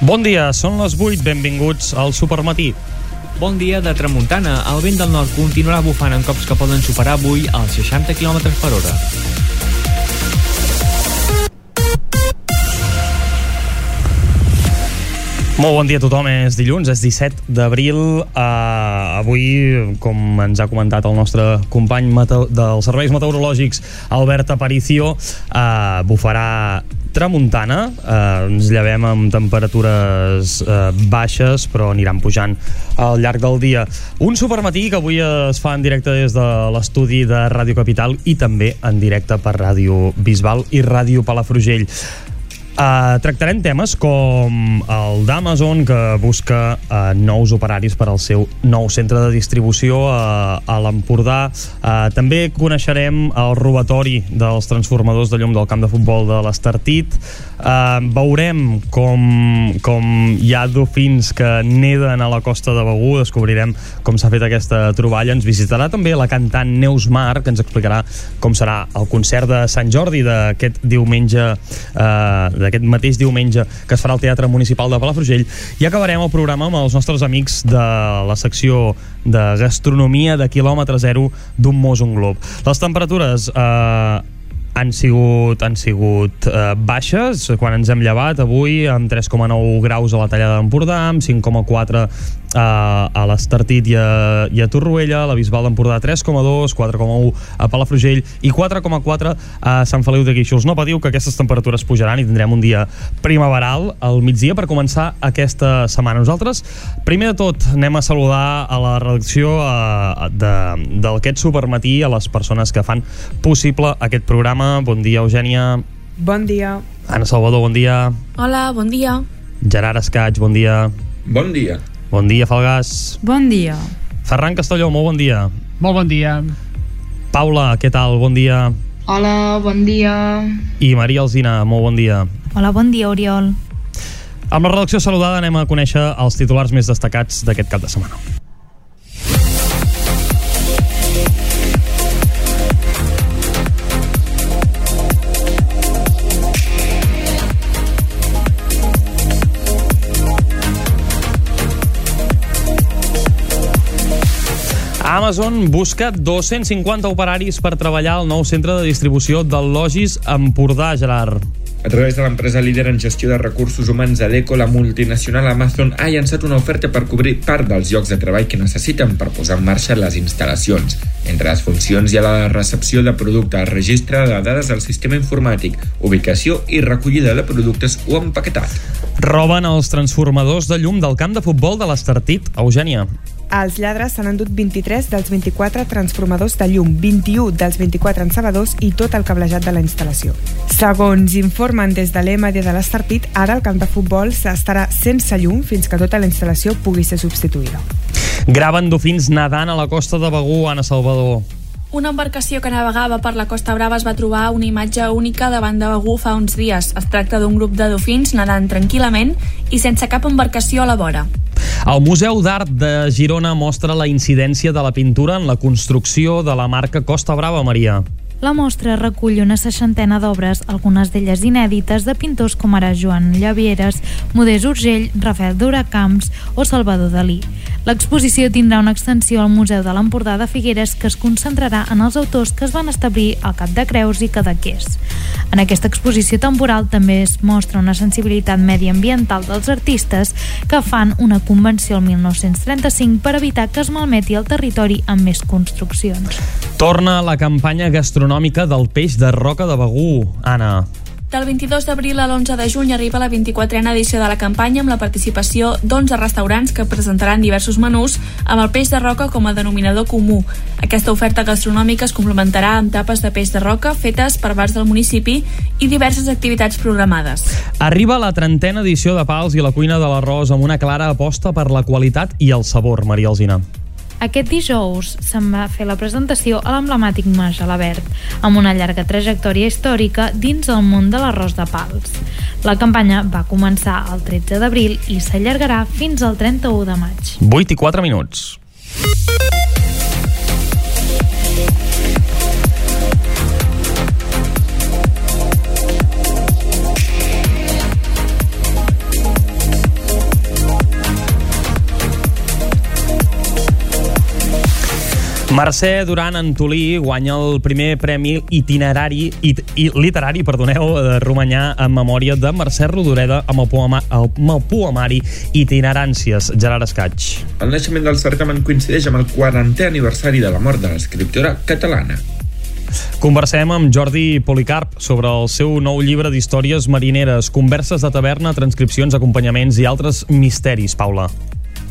Bon dia, són les 8, benvinguts al Supermatí. Bon dia de tramuntana. El vent del nord continuarà bufant en cops que poden superar avui els 60 km per hora. Molt bon dia a tothom, és dilluns, és 17 d'abril. Uh, avui, com ens ha comentat el nostre company dels serveis meteorològics, Albert Aparicio, uh, bufarà tramuntana, eh, ens llevem amb temperatures eh, baixes però aniran pujant al llarg del dia. Un supermatí que avui es fa en directe des de l'estudi de Ràdio Capital i també en directe per Ràdio Bisbal i Ràdio Palafrugell. Uh, tractarem temes com el d'Amazon que busca uh, nous operaris per al seu nou centre de distribució uh, a l'Empordà. Uh, també coneixerem el robatori dels transformadors de llum del camp de futbol de l'Estartit. Uh, veurem com, com hi ha dofins que neden a la costa de Begú. Descobrirem com s'ha fet aquesta troballa. Ens visitarà també la cantant Neus Mar, que ens explicarà com serà el concert de Sant Jordi d'aquest diumenge uh, d'aquest mateix diumenge que es farà al Teatre Municipal de Palafrugell i acabarem el programa amb els nostres amics de la secció de gastronomia de quilòmetre zero d'un mos un glob. Les temperatures eh, han sigut, han sigut eh, baixes quan ens hem llevat avui amb 3,9 graus a la tallada d'Empordà amb 5,4 a, a l'Estartit i, a, i a Torroella, la Bisbal d'Empordà 3,2, 4,1 a Palafrugell i 4,4 a Sant Feliu de Guíxols. No patiu que aquestes temperatures pujaran i tindrem un dia primaveral al migdia per començar aquesta setmana. Nosaltres, primer de tot, anem a saludar a la redacció d'aquest supermatí a les persones que fan possible aquest programa. Bon dia, Eugènia. Bon dia. Anna Salvador, bon dia. Hola, bon dia. Gerard Escaig, bon dia. Bon dia. Bon dia, Falgàs. Bon dia. Ferran Castelló, molt bon dia. Molt bon dia. Paula, què tal? Bon dia. Hola, bon dia. I Maria Alzina, molt bon dia. Hola, bon dia, Oriol. Amb la redacció saludada anem a conèixer els titulars més destacats d'aquest cap de setmana. Amazon busca 250 operaris per treballar al nou centre de distribució del Logis Empordà, Gerard. A través de l'empresa líder en gestió de recursos humans Adeco, la multinacional Amazon ha llançat una oferta per cobrir part dels llocs de treball que necessiten per posar en marxa les instal·lacions. Entre les funcions hi ha la recepció de producte, registre de dades al sistema informàtic, ubicació i recollida de productes o empaquetat. Roben els transformadors de llum del camp de futbol de l'Estartit, Eugènia. Els lladres s'han endut 23 dels 24 transformadors de llum, 21 dels 24 encebadors i tot el cablejat de la instal·lació. Segons informen des de l'EMAD de l'Estartit, ara el camp de futbol s'estarà sense llum fins que tota la instal·lació pugui ser substituïda. Graven dofins nedant a la costa de Begú, Anna Salvador. Una embarcació que navegava per la Costa Brava es va trobar una imatge única davant de Begú fa uns dies. Es tracta d'un grup de dofins nedant tranquil·lament i sense cap embarcació a la vora. El Museu d'Art de Girona mostra la incidència de la pintura en la construcció de la marca Costa Brava, Maria. La mostra recull una seixantena d'obres, algunes d'elles inèdites, de pintors com ara Joan Llavieres, Modest Urgell, Rafael Duracamps o Salvador Dalí. L'exposició tindrà una extensió al Museu de l'Empordà de Figueres que es concentrarà en els autors que es van establir al Cap de Creus i Cadaqués. En aquesta exposició temporal també es mostra una sensibilitat mediambiental dels artistes que fan una convenció el 1935 per evitar que es malmeti el territori amb més construccions. Torna la campanya gastronòmica del peix de roca de Begú, Anna. Del 22 d'abril a l'11 de juny arriba la 24a edició de la campanya amb la participació d'11 restaurants que presentaran diversos menús amb el peix de roca com a denominador comú. Aquesta oferta gastronòmica es complementarà amb tapes de peix de roca fetes per bars del municipi i diverses activitats programades. Arriba la trentena edició de Pals i la cuina de l'arròs amb una clara aposta per la qualitat i el sabor, Maria Alzina. Aquest dijous se'n va fer la presentació a l'emblemàtic Mas Gelabert, amb una llarga trajectòria històrica dins el món de l'arròs de pals. La campanya va començar el 13 d'abril i s'allargarà fins al 31 de maig. 8 i 4 minuts. Mercè Duran Antolí guanya el primer premi itinerari it, i, literari perdoneu, de Romanyà en memòria de Mercè Rodoreda amb el, poema, amb el poemari Itineràncies. Gerard Escaig. El naixement del certamen coincideix amb el 40è aniversari de la mort de l'escriptora catalana. Conversem amb Jordi Policarp sobre el seu nou llibre d'històries marineres, converses de taverna, transcripcions, acompanyaments i altres misteris, Paula.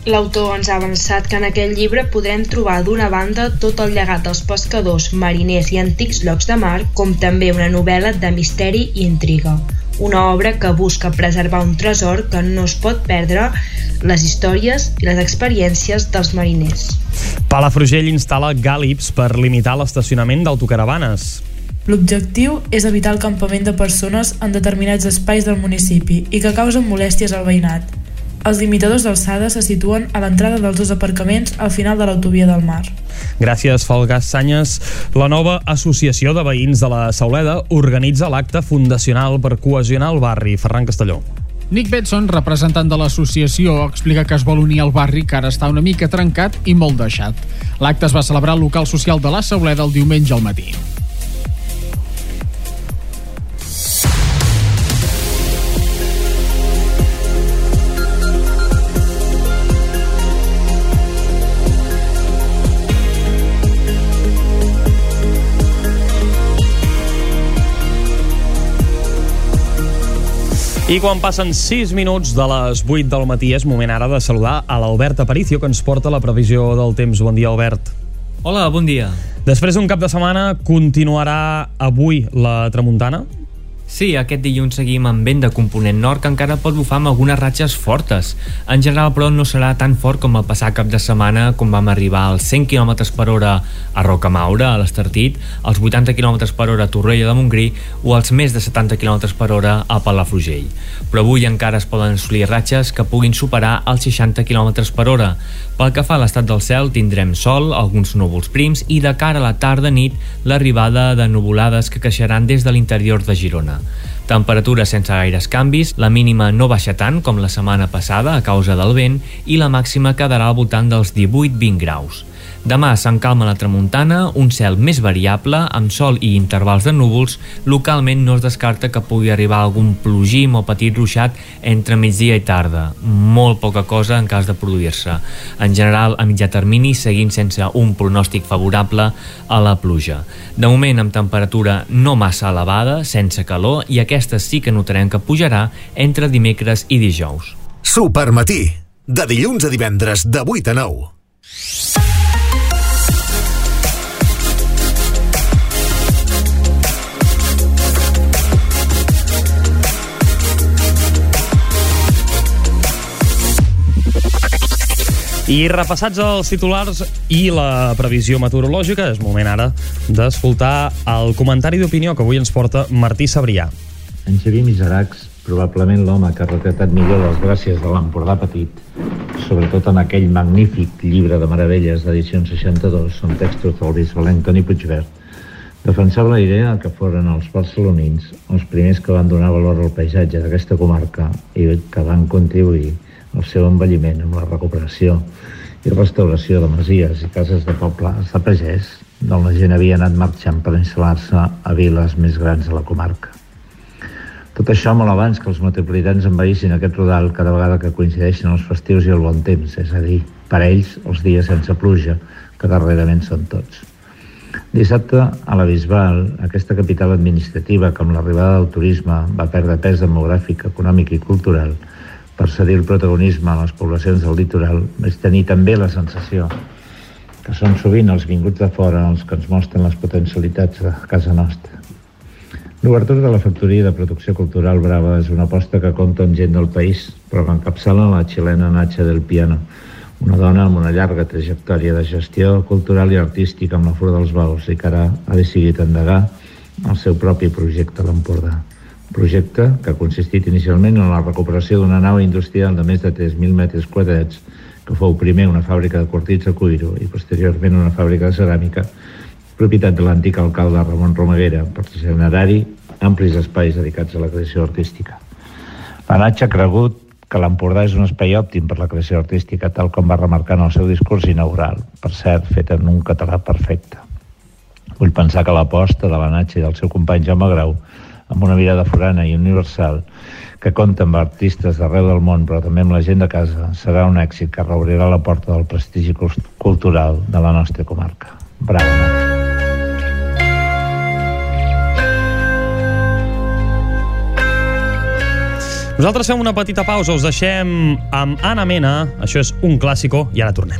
L'autor ens ha avançat que en aquest llibre podrem trobar d'una banda tot el llegat dels pescadors, mariners i antics llocs de mar, com també una novel·la de misteri i intriga. Una obra que busca preservar un tresor que no es pot perdre les històries i les experiències dels mariners. Palafrugell instal·la gàlips per limitar l'estacionament d'autocaravanes. L'objectiu és evitar el campament de persones en determinats espais del municipi i que causen molèsties al veïnat. Els limitadors d'alçada se situen a l'entrada dels dos aparcaments al final de l'autovia del mar. Gràcies, Folgas Sanyes. La nova Associació de Veïns de la Sauleda organitza l'acte fundacional per cohesionar el barri. Ferran Castelló. Nick Betson, representant de l'associació, explica que es vol unir al barri que ara està una mica trencat i molt deixat. L'acte es va celebrar al local social de la Sauleda el diumenge al matí. I quan passen 6 minuts de les 8 del matí és moment ara de saludar a l'Albert Aparicio que ens porta la previsió del temps. Bon dia, Albert. Hola, bon dia. Després d'un cap de setmana continuarà avui la tramuntana? Sí, aquest dilluns seguim amb vent de component nord que encara pot bufar amb algunes ratxes fortes. En general, però, no serà tan fort com el passat cap de setmana, quan vam arribar als 100 km per hora a Rocamaura, a l'Estartit, als 80 km per hora a Torrella de Montgrí o als més de 70 km per hora a Palafrugell. Però avui encara es poden assolir ratxes que puguin superar els 60 km per hora. Pel que fa a l'estat del cel, tindrem sol, alguns núvols prims i de cara a la tarda-nit l'arribada de nuvolades que queixaran des de l'interior de Girona. Temperatura sense gaires canvis, la mínima no baixa tant com la setmana passada a causa del vent i la màxima quedarà al voltant dels 18-20 graus. Demà s'encalma la tramuntana, un cel més variable, amb sol i intervals de núvols. Localment no es descarta que pugui arribar algun plogim o petit ruixat entre migdia i tarda. Molt poca cosa en cas de produir-se. En general, a mitjà termini, seguint sense un pronòstic favorable a la pluja. De moment, amb temperatura no massa elevada, sense calor, i aquesta sí que notarem que pujarà entre dimecres i dijous. Supermatí, de dilluns a divendres, de 8 a 9. I repassats els titulars i la previsió meteorològica, és moment ara d'escoltar el comentari d'opinió que avui ens porta Martí Sabrià. En Xavier Miseracs, probablement l'home que ha retratat millor les gràcies de l'Empordà Petit, sobretot en aquell magnífic llibre de meravelles d'edició 62, són textos del bisbalenc Toni Puigvert, defensava la idea que foren els barcelonins els primers que van donar valor al paisatge d'aquesta comarca i que van contribuir al seu envelliment amb la recuperació i restauració de masies i cases de pobles de pagès d'on la gent havia anat marxant per instal·lar-se a viles més grans de la comarca. Tot això molt abans que els metropolitans envaïssin aquest rodal cada vegada que coincideixen els festius i el bon temps, és a dir, per ells els dies sense pluja, que darrerament són tots. Dissabte, a la Bisbal, aquesta capital administrativa que amb l'arribada del turisme va perdre pes demogràfic, econòmic i cultural, per cedir el protagonisme a les poblacions del litoral és tenir també la sensació que són sovint els vinguts de fora els que ens mostren les potencialitats de casa nostra. L'obertura de la factoria de producció cultural Brava és una aposta que compta amb gent del país, però que encapçala la xilena Nacha del Piano, una dona amb una llarga trajectòria de gestió cultural i artística amb la Fura dels Baus i que ara ha decidit endegar el seu propi projecte a l'Empordà projecte que ha consistit inicialment en la recuperació d'una nau industrial de més de 3.000 metres quadrats que fou primer una fàbrica de cortits de cuiro i posteriorment una fàbrica de ceràmica propietat de l'antic alcalde Ramon Romaguera per generar-hi amplis espais dedicats a la creació artística. La Natxa ha cregut que l'Empordà és un espai òptim per la creació artística, tal com va remarcar en el seu discurs inaugural, per cert, fet en un català perfecte. Vull pensar que l'aposta de la Natxa i del seu company Jaume Grau, amb una mirada forana i universal, que compta amb artistes d'arreu del món, però també amb la gent de casa, serà un èxit que reobrirà la porta del prestigi cultural de la nostra comarca. Bravo, Natxa. Nosaltres fem una petita pausa, us deixem amb Ana Mena, això és un clàssico, i ara tornem.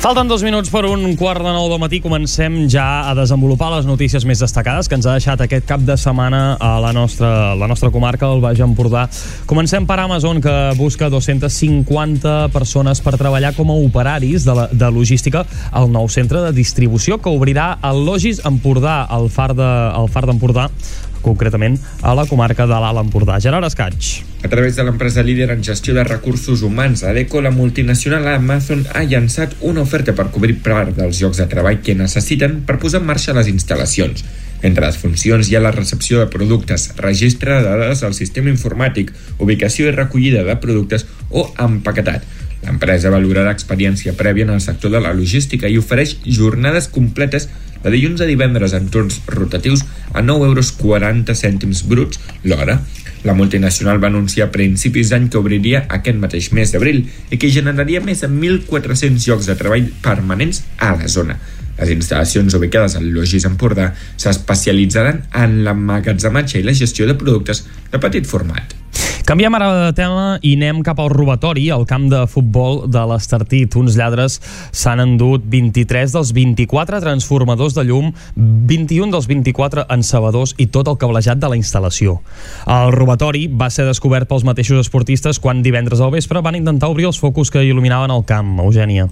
Falten dos minuts per un quart de nou del matí. Comencem ja a desenvolupar les notícies més destacades que ens ha deixat aquest cap de setmana a la nostra, la nostra comarca, el Baix Empordà. Comencem per Amazon, que busca 250 persones per treballar com a operaris de, la, de logística al nou centre de distribució que obrirà el Logis Empordà, al Far d'Empordà, concretament a la comarca de l'Alt Empordà. Gerard Escaig. A través de l'empresa líder en gestió de recursos humans, Adeco, la multinacional Amazon ha llançat una oferta per cobrir part dels llocs de treball que necessiten per posar en marxa les instal·lacions. Entre les funcions hi ha la recepció de productes, registre de dades al sistema informàtic, ubicació i recollida de productes o empaquetat. L'empresa valorarà experiència prèvia en el sector de la logística i ofereix jornades completes de dilluns a divendres en torns rotatius a 9 euros 40 cèntims bruts l'hora. La multinacional va anunciar a principis d'any que obriria aquest mateix mes d'abril i que generaria més de 1.400 llocs de treball permanents a la zona. Les instal·lacions ubicades al Logis Empordà s'especialitzaran en l'emmagatzematge i la gestió de productes de petit format. Canviem ara de tema i anem cap al robatori al camp de futbol de l'Estartit. Uns lladres s'han endut 23 dels 24 transformadors de llum, 21 dels 24 encebadors i tot el cablejat de la instal·lació. El robatori va ser descobert pels mateixos esportistes quan divendres al vespre van intentar obrir els focus que il·luminaven el camp. Eugènia.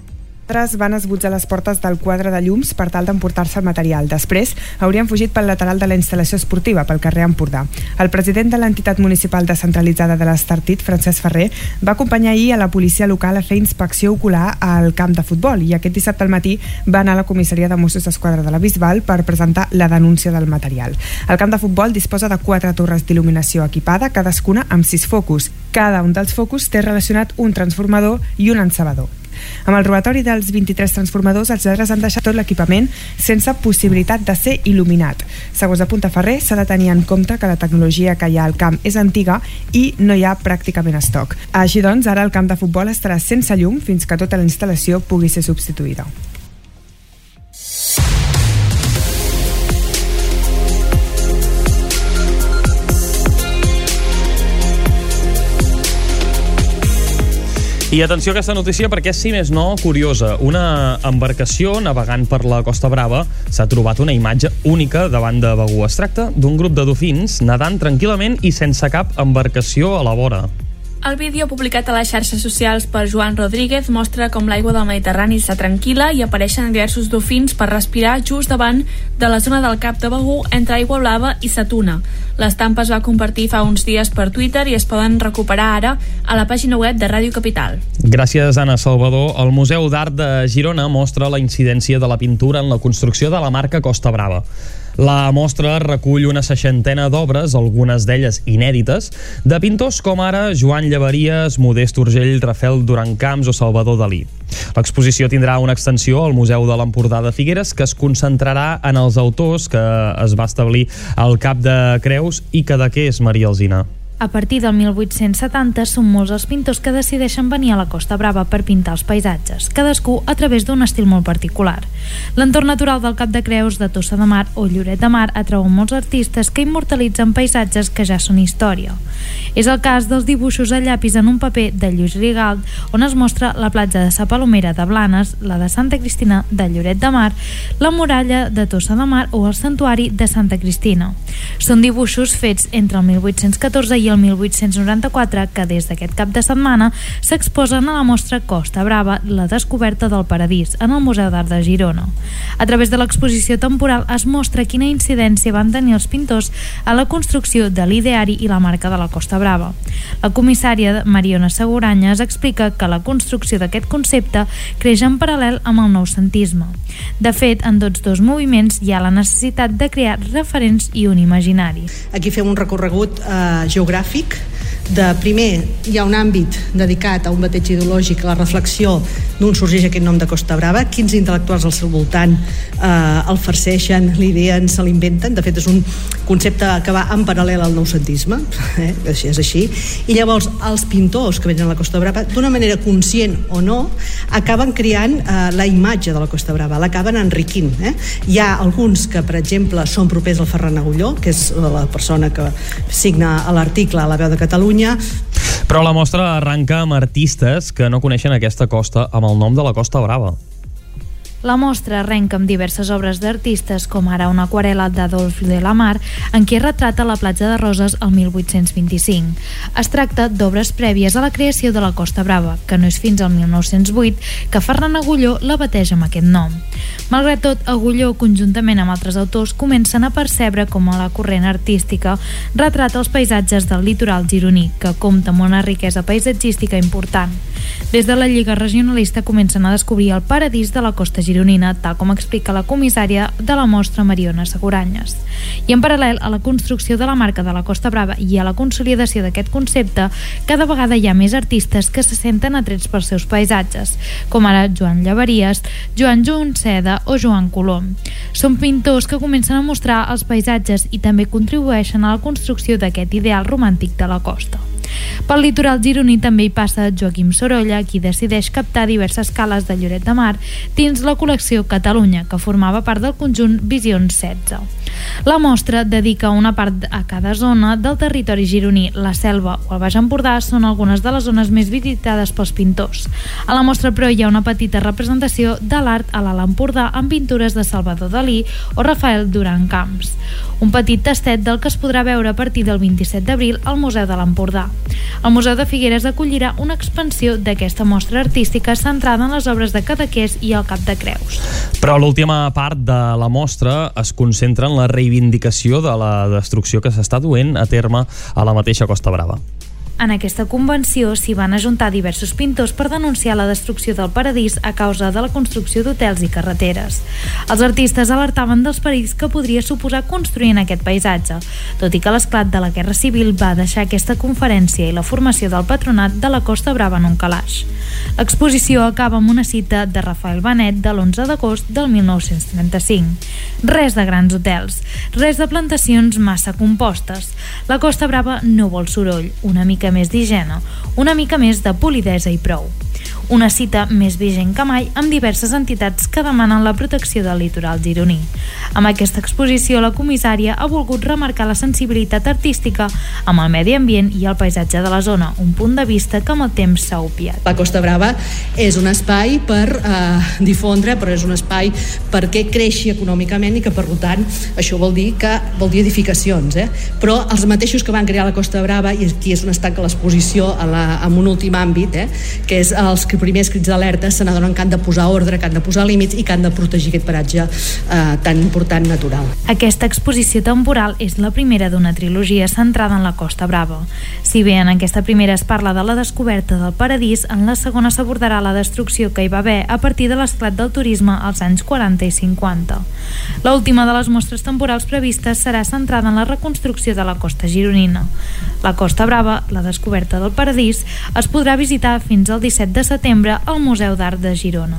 Altres van esbutzar les portes del quadre de llums per tal d'emportar-se el material. Després haurien fugit pel lateral de la instal·lació esportiva, pel carrer Empordà. El president de l'entitat municipal descentralitzada de l'Estartit, Francesc Ferrer, va acompanyar ahir a la policia local a fer inspecció ocular al camp de futbol i aquest dissabte al matí va anar a la comissaria de Mossos d'Esquadra de la Bisbal per presentar la denúncia del material. El camp de futbol disposa de quatre torres d'il·luminació equipada, cadascuna amb sis focus. Cada un dels focus té relacionat un transformador i un encebador. Amb el robatori dels 23 transformadors, els lladres han deixat tot l'equipament sense possibilitat de ser il·luminat. Segons apunta Ferrer, s'ha de tenir en compte que la tecnologia que hi ha al camp és antiga i no hi ha pràcticament estoc. Així doncs, ara el camp de futbol estarà sense llum fins que tota la instal·lació pugui ser substituïda. I atenció a aquesta notícia perquè si més no, curiosa. Una embarcació navegant per la Costa Brava s'ha trobat una imatge única davant de Begú. Es tracta d'un grup de dofins nedant tranquil·lament i sense cap embarcació a la vora. El vídeo publicat a les xarxes socials per Joan Rodríguez mostra com l'aigua del Mediterrani està tranquil·la i apareixen diversos dofins per respirar just davant de la zona del Cap de Begú entre Aigua Blava i Satuna. L'estampa es va compartir fa uns dies per Twitter i es poden recuperar ara a la pàgina web de Ràdio Capital. Gràcies, Anna Salvador. El Museu d'Art de Girona mostra la incidència de la pintura en la construcció de la marca Costa Brava. La mostra recull una seixantena d'obres, algunes d'elles inèdites, de pintors com ara Joan Llevaries, Modest Urgell, Rafael Camps o Salvador Dalí. L'exposició tindrà una extensió al Museu de l'Empordà de Figueres que es concentrarà en els autors que es va establir al Cap de Creus i que de què és Maria Alzina. A partir del 1870 són molts els pintors que decideixen venir a la Costa Brava per pintar els paisatges, cadascú a través d'un estil molt particular. L'entorn natural del Cap de Creus, de Tossa de Mar o Lloret de Mar atrau molts artistes que immortalitzen paisatges que ja són història. És el cas dels dibuixos a llapis en un paper de Lluís Rigalt, on es mostra la platja de Sa Palomera de Blanes, la de Santa Cristina de Lloret de Mar, la muralla de Tossa de Mar o el santuari de Santa Cristina. Són dibuixos fets entre el 1814 i el 1894 que des d'aquest cap de setmana s'exposen a la mostra Costa Brava, la descoberta del paradís, en el Museu d'Art de Girona. A través de l'exposició temporal es mostra quina incidència van tenir els pintors a la construcció de l'ideari i la marca de la Costa Brava. La comissària Mariona Seguranyes explica que la construcció d'aquest concepte creix en paral·lel amb el noucentisme. De fet, en tots dos moviments hi ha la necessitat de crear referents i un imaginari. Aquí fem un recorregut eh, geogràfic de primer hi ha un àmbit dedicat a un bateig ideològic, a la reflexió d'on sorgeix aquest nom de Costa Brava, quins intel·lectuals al seu voltant eh, el farceixen, l'ideen, se l'inventen, de fet és un concepte que va en paral·lel al noucentisme, eh? així és així, i llavors els pintors que venen a la Costa Brava, d'una manera conscient o no, acaben creant eh, la imatge de la Costa Brava, l'acaben enriquint. Eh? Hi ha alguns que, per exemple, són propers al Ferran Agulló, que és la persona que signa l'article a la veu de Catalunya, Catalunya. Però la mostra arranca amb artistes que no coneixen aquesta costa amb el nom de la Costa Brava. La mostra arrenca amb diverses obres d'artistes, com ara una aquarela d'Adolf de la Mar, en què retrata la platja de Roses el 1825. Es tracta d'obres prèvies a la creació de la Costa Brava, que no és fins al 1908 que Ferran Agulló la bateja amb aquest nom. Malgrat tot, Agulló, conjuntament amb altres autors, comencen a percebre com a la corrent artística retrata els paisatges del litoral gironí, que compta amb una riquesa paisatgística important. Des de la Lliga Regionalista comencen a descobrir el paradís de la costa gironina, tal com explica la comissària de la mostra Mariona Seguranyes. I en paral·lel a la construcció de la marca de la Costa Brava i a la consolidació d'aquest concepte, cada vegada hi ha més artistes que se senten atrets pels seus paisatges, com ara Joan Llavaries, Joan Seda o Joan Colom. Són pintors que comencen a mostrar els paisatges i també contribueixen a la construcció d'aquest ideal romàntic de la costa. Pel litoral gironí també hi passa Joaquim Sorolla, qui decideix captar diverses cales de Lloret de Mar dins la col·lecció Catalunya, que formava part del conjunt Visions 16. La mostra dedica una part a cada zona del territori gironí. La selva o el Baix Empordà són algunes de les zones més visitades pels pintors. A la mostra, però, hi ha una petita representació de l'art a l'Alt Empordà amb pintures de Salvador Dalí o Rafael Duran Camps. Un petit tastet del que es podrà veure a partir del 27 d'abril al Museu de l'Empordà. El Museu de Figueres acollirà una expansió d'aquesta mostra artística centrada en les obres de Cadaqués i el Cap de Creus. Però l'última part de la mostra es concentra en la reivindicació de la destrucció que s'està duent a terme a la mateixa Costa Brava. En aquesta convenció s'hi van ajuntar diversos pintors per denunciar la destrucció del paradís a causa de la construcció d'hotels i carreteres. Els artistes alertaven dels perills que podria suposar construir en aquest paisatge, tot i que l'esclat de la Guerra Civil va deixar aquesta conferència i la formació del patronat de la Costa Brava en un calaix. L'exposició acaba amb una cita de Rafael Benet de l'11 d'agost del 1935. Res de grans hotels, res de plantacions massa compostes. La Costa Brava no vol soroll, una mica mica més d'higiene, una mica més de polidesa i prou. Una cita més vigent que mai amb diverses entitats que demanen la protecció del litoral gironí. Amb aquesta exposició, la comissària ha volgut remarcar la sensibilitat artística amb el medi ambient i el paisatge de la zona, un punt de vista que amb el temps s'ha opiat. La Costa Brava és un espai per eh, difondre, però és un espai perquè creixi econòmicament i que, per tant, això vol dir que vol dir edificacions, eh? però els mateixos que van crear la Costa Brava, i aquí és on es tanca l'exposició en un últim àmbit, eh? que és els primers crits d'alerta se n'adonen que han de posar ordre, que han de posar límits i que han de protegir aquest paratge eh, tan important natural. Aquesta exposició temporal és la primera d'una trilogia centrada en la Costa Brava. Si bé en aquesta primera es parla de la descoberta del paradís, en la segona s'abordarà la destrucció que hi va haver a partir de l'esclat del turisme als anys 40 i 50. L'última de les mostres temporals previstes serà centrada en la reconstrucció de la costa gironina. La Costa Brava, la descoberta del paradís, es podrà visitar fins al 17 de setembre setembre al Museu d'Art de Girona.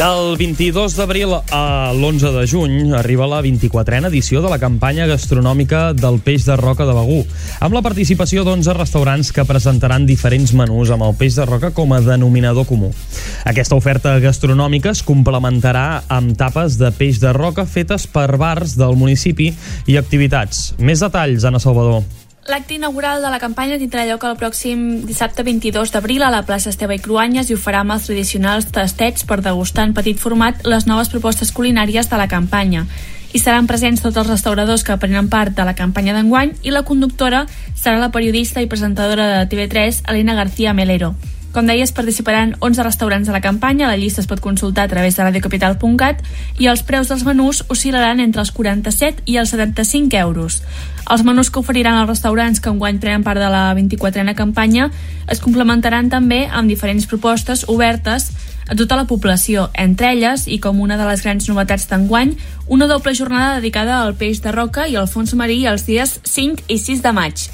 Del 22 d'abril a l'11 de juny arriba la 24a edició de la campanya gastronòmica del peix de roca de Begú, amb la participació d'11 restaurants que presentaran diferents menús amb el peix de roca com a denominador comú. Aquesta oferta gastronòmica es complementarà amb tapes de peix de roca fetes per bars del municipi i activitats. Més detalls, Anna Salvador. L'acte inaugural de la campanya tindrà lloc el pròxim dissabte 22 d'abril a la plaça Esteve i Cruanyes i ho farà amb els tradicionals tastets per degustar en petit format les noves propostes culinàries de la campanya. Hi seran presents tots els restauradors que prenen part de la campanya d'enguany i la conductora serà la periodista i presentadora de TV3, Elena García Melero. Com deies, participaran 11 restaurants de la campanya, la llista es pot consultar a través de radiocapital.cat i els preus dels menús oscil·laran entre els 47 i els 75 euros. Els menús que oferiran els restaurants que enguany prenen part de la 24a campanya es complementaran també amb diferents propostes obertes a tota la població, entre elles, i com una de les grans novetats d'enguany, una doble jornada dedicada al peix de roca i al fons marí els dies 5 i 6 de maig.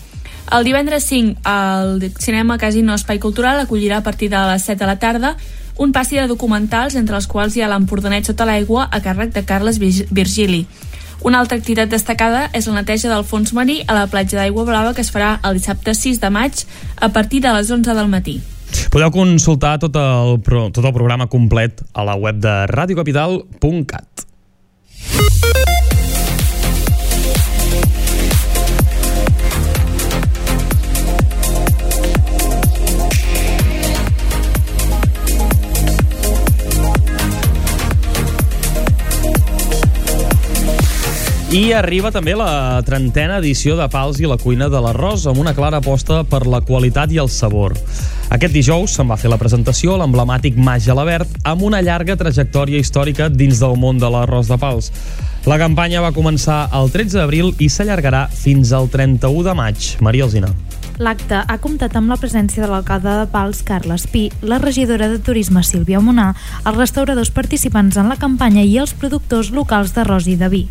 El divendres 5, el Cinema Casino Espai Cultural acollirà a partir de les 7 de la tarda un passi de documentals, entre els quals hi ha l'Empordanet sota l'aigua a càrrec de Carles Virgili. Una altra activitat destacada és la neteja del fons marí a la platja d'Aigua Blava que es farà el dissabte 6 de maig a partir de les 11 del matí. Podeu consultar tot el, tot el programa complet a la web de radiocapital.cat. I arriba també la trentena edició de Pals i la cuina de l'arròs amb una clara aposta per la qualitat i el sabor. Aquest dijous se'n va fer la presentació a l'emblemàtic Mas Gelabert amb una llarga trajectòria històrica dins del món de l'arròs de Pals. La campanya va començar el 13 d'abril i s'allargarà fins al 31 de maig. Maria Alzina. L'acte ha comptat amb la presència de l'alcalde de Pals, Carles Pi, la regidora de Turisme, Sílvia Monà, els restauradors participants en la campanya i els productors locals d'arròs i de vi.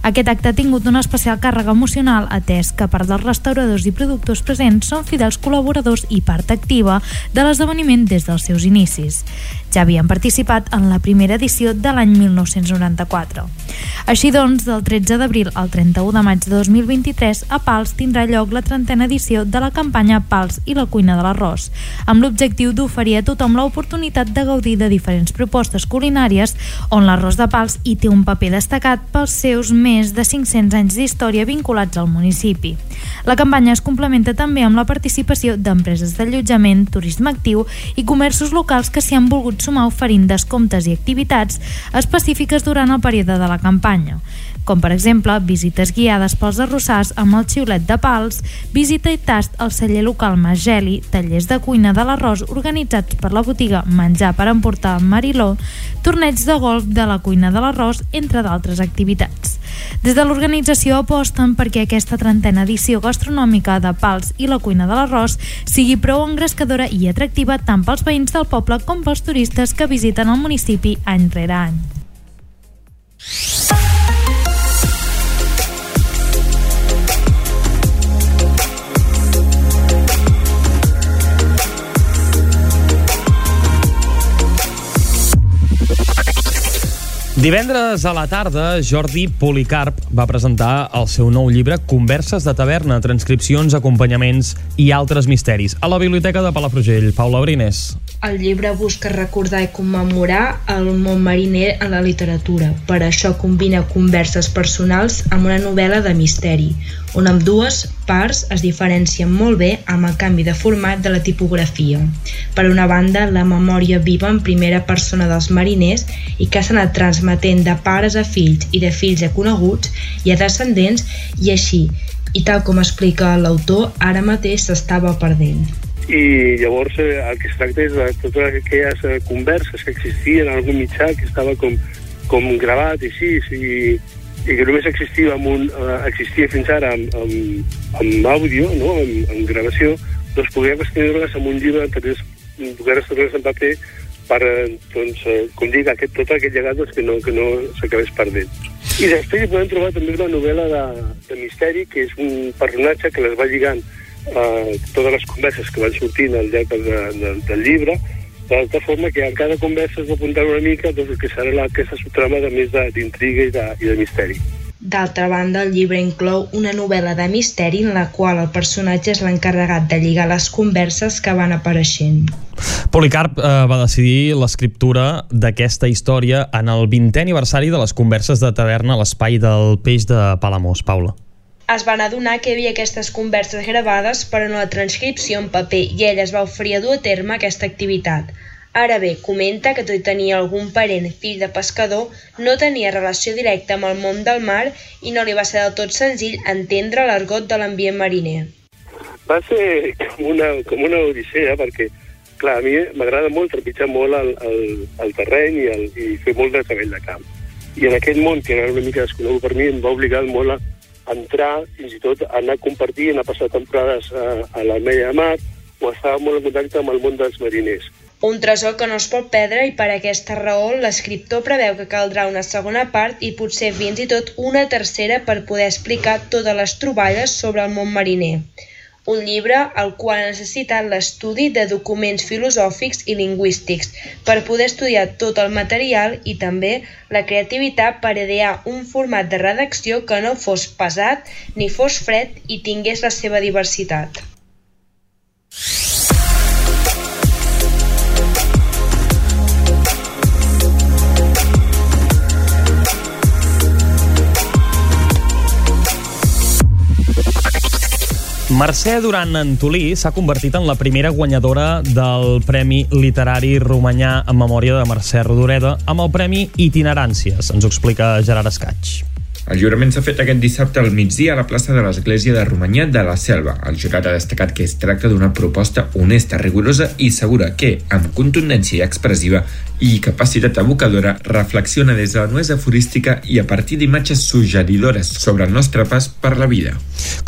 Aquest acte ha tingut una especial càrrega emocional, atès que part dels restauradors i productors presents són fidels col·laboradors i part activa de l'esdeveniment des dels seus inicis. Ja havien participat en la primera edició de l'any 1994. Així doncs, del 13 d'abril al 31 de maig de 2023, a Pals tindrà lloc la trentena edició de la campanya Pals i la cuina de l'arròs, amb l'objectiu d'oferir a tothom l'oportunitat de gaudir de diferents propostes culinàries on l'arròs de Pals hi té un paper destacat pels seus més de 500 anys d'història vinculats al municipi. La campanya es complementa també amb la participació d'empreses d'allotjament, turisme actiu i comerços locals que s'hi han volgut sumar oferint descomptes i activitats específiques durant el període de la campanya com per exemple visites guiades pels arrossars amb el xiulet de pals, visita i tast al celler local Mageli, tallers de cuina de l'arròs organitzats per la botiga Menjar per emportar Mariló, torneig de golf de la cuina de l'arròs, entre d'altres activitats. Des de l'organització aposten perquè aquesta trentena edició gastronòmica de Pals i la cuina de l'arròs sigui prou engrescadora i atractiva tant pels veïns del poble com pels turistes que visiten el municipi any rere any. Divendres a la tarda, Jordi Policarp va presentar el seu nou llibre Converses de taverna, transcripcions, acompanyaments i altres misteris a la Biblioteca de Palafrugell. Paula Brines. El llibre busca recordar i commemorar el món mariner en la literatura. Per això combina converses personals amb una novel·la de misteri, on amb dues parts es diferencien molt bé amb el canvi de format de la tipografia. Per una banda, la memòria viva en primera persona dels mariners i que s'ha anat transmetent de pares a fills i de fills a coneguts i a descendents i així, i tal com explica l'autor, ara mateix s'estava perdent i llavors eh, el que es tracta és de totes aquelles eh, converses que existien en algun mitjà que estava com, com gravat i així i, i que només existia, amb un, eh, existia fins ara amb, amb, amb àudio, no? amb, amb gravació, doncs poder escriure-les en un llibre, poder escriure-les en paper per, eh, doncs, eh, com dic, aquest, tot aquest llegat doncs, que no, que no s'acabés perdent. I després hi podem trobar també una novel·la de, de misteri, que és un personatge que les va lligant eh, totes les converses que van sortint al llarg de, de, del llibre, de tal forma que en cada conversa es va apuntar una mica doncs, que serà la, aquesta subtrama de més d'intriga i, de, i de misteri. D'altra banda, el llibre inclou una novel·la de misteri en la qual el personatge és l'encarregat de lligar les converses que van apareixent. Policarp eh, va decidir l'escriptura d'aquesta història en el 20è aniversari de les converses de taverna a l'espai del Peix de Palamós. Paula es van adonar que hi havia aquestes converses gravades però no la transcripció en paper i ell es va oferir a dur a terme aquesta activitat. Ara bé, comenta que tot i tenir algun parent fill de pescador, no tenia relació directa amb el món del mar i no li va ser del tot senzill entendre l'argot de l'ambient mariner. Va ser com una, com una odissea perquè, clar, a mi m'agrada molt trepitjar molt el, el, el terreny i, el, i fer molt de treball de camp. I en aquest món, que era una mica desconegut per mi, em va obligar molt a, entrar, fins i tot anar a compartir, anar a passar temporades a, a la meia mar o estar molt en contacte amb el món dels mariners. Un tresor que no es pot perdre i per aquesta raó l'escriptor preveu que caldrà una segona part i potser fins i tot una tercera per poder explicar totes les troballes sobre el món mariner un llibre al qual ha necessitat l'estudi de documents filosòfics i lingüístics per poder estudiar tot el material i també la creativitat per idear un format de redacció que no fos pesat ni fos fred i tingués la seva diversitat. Mercè Duran Antolí s'ha convertit en la primera guanyadora del Premi Literari Romanyà en memòria de Mercè Rodoreda amb el Premi Itineràncies. Ens ho explica Gerard Escaig. El jurament s'ha fet aquest dissabte al migdia a la plaça de l'Església de Romanyà de la Selva. El jurat ha destacat que es tracta d'una proposta honesta, rigorosa i segura que, amb contundència expressiva i capacitat evocadora, reflexiona des de la nuesa aforística i a partir d'imatges suggeridores sobre el nostre pas per la vida.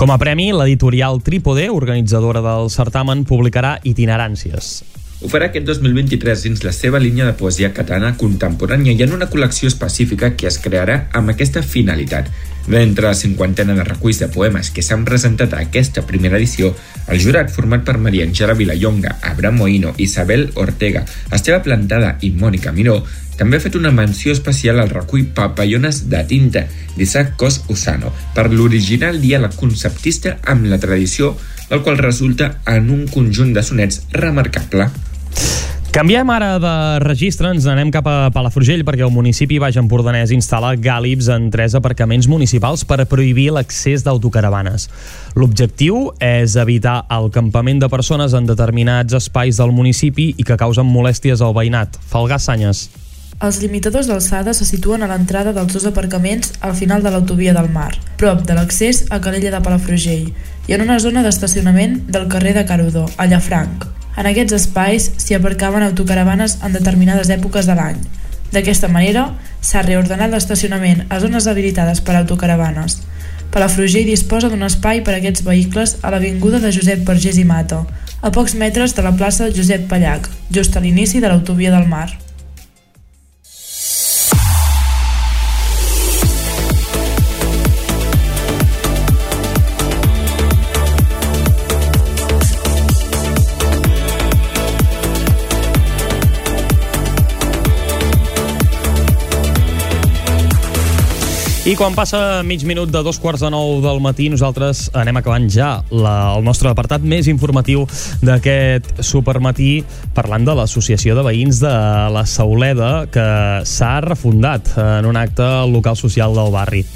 Com a premi, l'editorial Trípode, organitzadora del certamen, publicarà itineràncies. Ho farà aquest 2023 dins la seva línia de poesia catalana contemporània i en una col·lecció específica que es crearà amb aquesta finalitat. D'entre la cinquantena de reculls de poemes que s'han presentat a aquesta primera edició, el jurat, format per Maria Angela Vilallonga, Abraham Moïno, Isabel Ortega, Esteve Plantada i Mònica Miró, també ha fet una menció especial al recull Papallones de tinta d'Isaac Cos Usano per l'original diàleg conceptista amb la tradició el qual resulta en un conjunt de sonets remarcable. Canviem ara de registre, ens anem cap a Palafrugell perquè el municipi Baix Empordanès instal·la gàlips en tres aparcaments municipals per prohibir l'accés d'autocaravanes. L'objectiu és evitar el campament de persones en determinats espais del municipi i que causen molèsties al veïnat. Falgà Sanyes. Els limitadors d'alçada se situen a l'entrada dels dos aparcaments al final de l'autovia del Mar, prop de l'accés a Calella de Palafrugell, i en una zona d'estacionament del carrer de Carudó, a Llafranc. En aquests espais s'hi aparcaven autocaravanes en determinades èpoques de l'any. D'aquesta manera, s'ha reordenat l'estacionament a zones habilitades per autocaravanes. Palafrugell disposa d'un espai per a aquests vehicles a l'avinguda de Josep Vergés i Mata, a pocs metres de la plaça Josep Pallac, just a l'inici de l'autovia del Mar. I quan passa mig minut de dos quarts de nou del matí, nosaltres anem acabant ja la, el nostre apartat més informatiu d'aquest supermatí parlant de l'Associació de Veïns de la Sauleda que s'ha refundat en un acte local social del barri.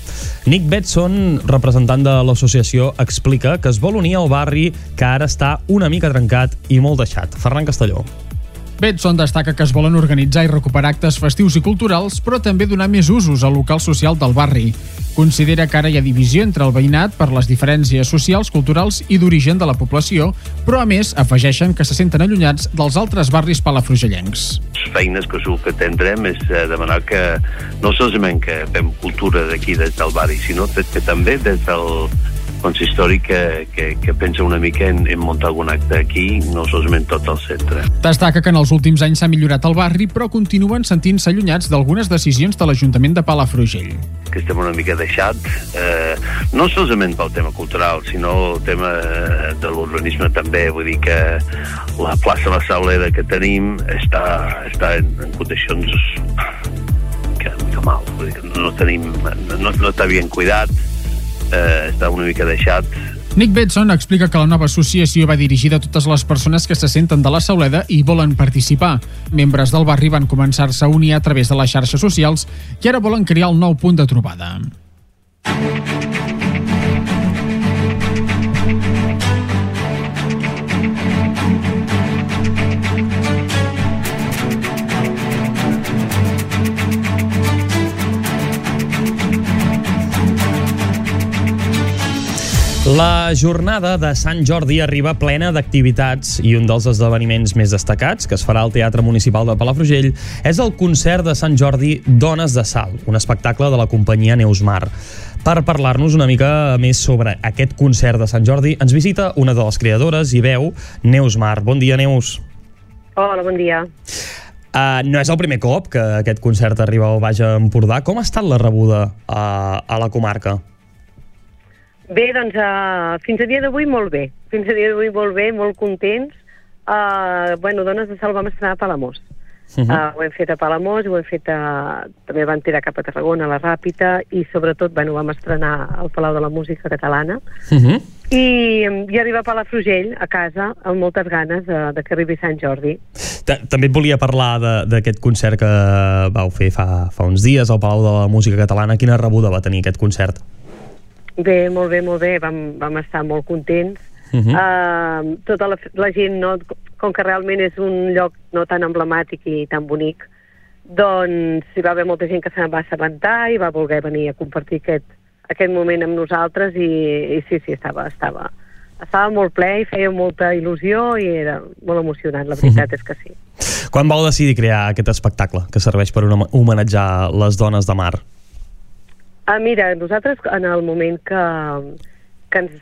Nick Betson, representant de l'associació, explica que es vol unir al barri que ara està una mica trencat i molt deixat. Ferran Castelló. Betson destaca que es volen organitzar i recuperar actes festius i culturals, però també donar més usos al local social del barri. Considera que ara hi ha divisió entre el veïnat per les diferències socials, culturals i d'origen de la població, però a més afegeixen que se senten allunyats dels altres barris palafrugellencs. Les feines que segur que tindrem és eh, demanar que no solament que fem cultura d'aquí des del barri, sinó que també des del consistori que, que, que pensa una mica en, en muntar algun acte aquí, no solament tot el centre. Destaca que en els últims anys s'ha millorat el barri, però continuen sentint-se allunyats d'algunes decisions de l'Ajuntament de Palafrugell. Que estem una mica deixat, eh, no solament pel tema cultural, sinó el tema eh, de l'urbanisme també, vull dir que la plaça La Sauleda que tenim està, està en, en condicions que, que mal, vull dir que no tenim, no, no està ben cuidat, eh, està una mica deixat. Nick Betson explica que la nova associació va dirigida a totes les persones que se senten de la Sauleda i volen participar. Membres del barri van començar-se a unir a través de les xarxes socials i ara volen crear el nou punt de trobada. La jornada de Sant Jordi arriba plena d'activitats i un dels esdeveniments més destacats, que es farà al Teatre Municipal de Palafrugell, és el concert de Sant Jordi Dones de Sal, un espectacle de la companyia Neusmar. Per parlar-nos una mica més sobre aquest concert de Sant Jordi, ens visita una de les creadores i veu, Neus Mar. Bon dia, Neus. Hola, bon dia. Uh, no és el primer cop que aquest concert arriba al Baix Empordà. Com ha estat la rebuda uh, a la comarca? Bé, doncs uh, fins a dia d'avui molt bé. Fins a dia d'avui molt bé, molt contents. Uh, bueno, Dones de Sal vam estrenar a Palamós. Uh -huh. uh, ho hem fet a Palamós, ho hem fet a... també vam tirar cap a Tarragona, a la Ràpita, i sobretot, bueno, vam estrenar al Palau de la Música Catalana. Uh -huh. I, I arribar a Palafrugell, a casa, amb moltes ganes de, de que arribi Sant Jordi. També et volia parlar d'aquest concert que vau fer fa, fa uns dies al Palau de la Música Catalana. Quina rebuda va tenir aquest concert? Bé, molt bé, molt bé. Vam, vam estar molt contents. Uh -huh. uh, tota la, la gent, no, com que realment és un lloc no tan emblemàtic i tan bonic, doncs hi va haver molta gent que se'n va assabentar i va voler venir a compartir aquest, aquest moment amb nosaltres i, i sí, sí, estava, estava, estava molt ple i feia molta il·lusió i era molt emocionant, la veritat uh -huh. és que sí. Quan vau decidir crear aquest espectacle que serveix per homenatjar les dones de mar? Ah, mira, nosaltres en el moment que, que, ens,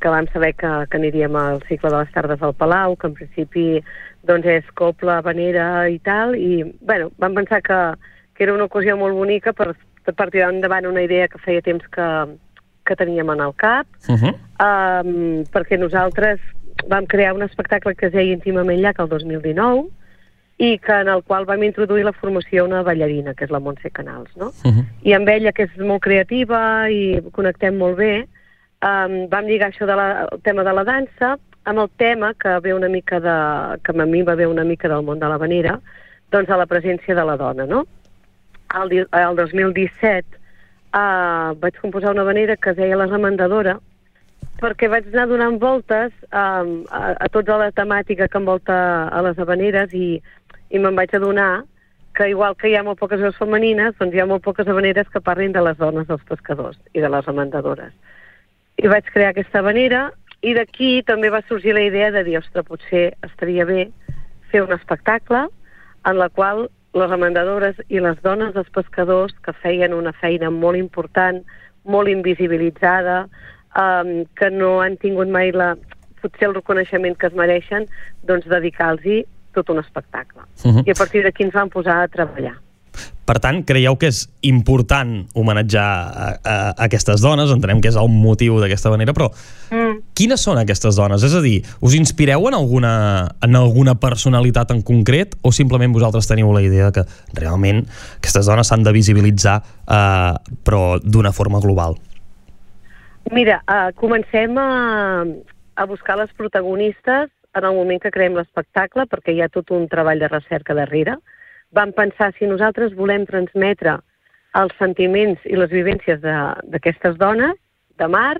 que vam saber que, que aniríem al cicle de les tardes al Palau, que en principi doncs és copla, vanera i tal, i bueno, vam pensar que, que era una ocasió molt bonica per, per tirar endavant una idea que feia temps que, que teníem en el cap, uh -huh. um, perquè nosaltres vam crear un espectacle que es deia íntimament llac el 2019, i que en el qual vam introduir la formació a una ballarina, que és la Montse Canals, no? Uh -huh. I amb ella, que és molt creativa i connectem molt bé, um, vam lligar això del de tema de la dansa amb el tema que ve una mica de, que a mi va ve una mica del món de la vanera, doncs a la presència de la dona, no? El, el 2017 uh, vaig composar una vanera que es deia La remendadora, perquè vaig anar donant voltes um, a, a tota la temàtica que envolta a les habaneres i, i me'n vaig adonar que igual que hi ha molt poques veus femenines, doncs hi ha molt poques habaneres que parlin de les dones dels pescadors i de les remendadores. I vaig crear aquesta habanera i d'aquí també va sorgir la idea de dir, ostres, potser estaria bé fer un espectacle en la qual les remendadores i les dones dels pescadors que feien una feina molt important, molt invisibilitzada, um, que no han tingut mai la, potser el reconeixement que es mereixen, doncs dedicar-los tot un espectacle. Uh -huh. I a partir d'aquí ens vam posar a treballar. Per tant, creieu que és important homenatjar a, a, a aquestes dones, entenem que és el motiu d'aquesta manera, però mm. quines són aquestes dones? És a dir, us inspireu en alguna, en alguna personalitat en concret o simplement vosaltres teniu la idea que realment aquestes dones s'han de visibilitzar eh, però d'una forma global? Mira, uh, comencem a, a buscar les protagonistes en el moment que creem l'espectacle, perquè hi ha tot un treball de recerca darrere. Vam pensar si nosaltres volem transmetre els sentiments i les vivències d'aquestes dones de mar,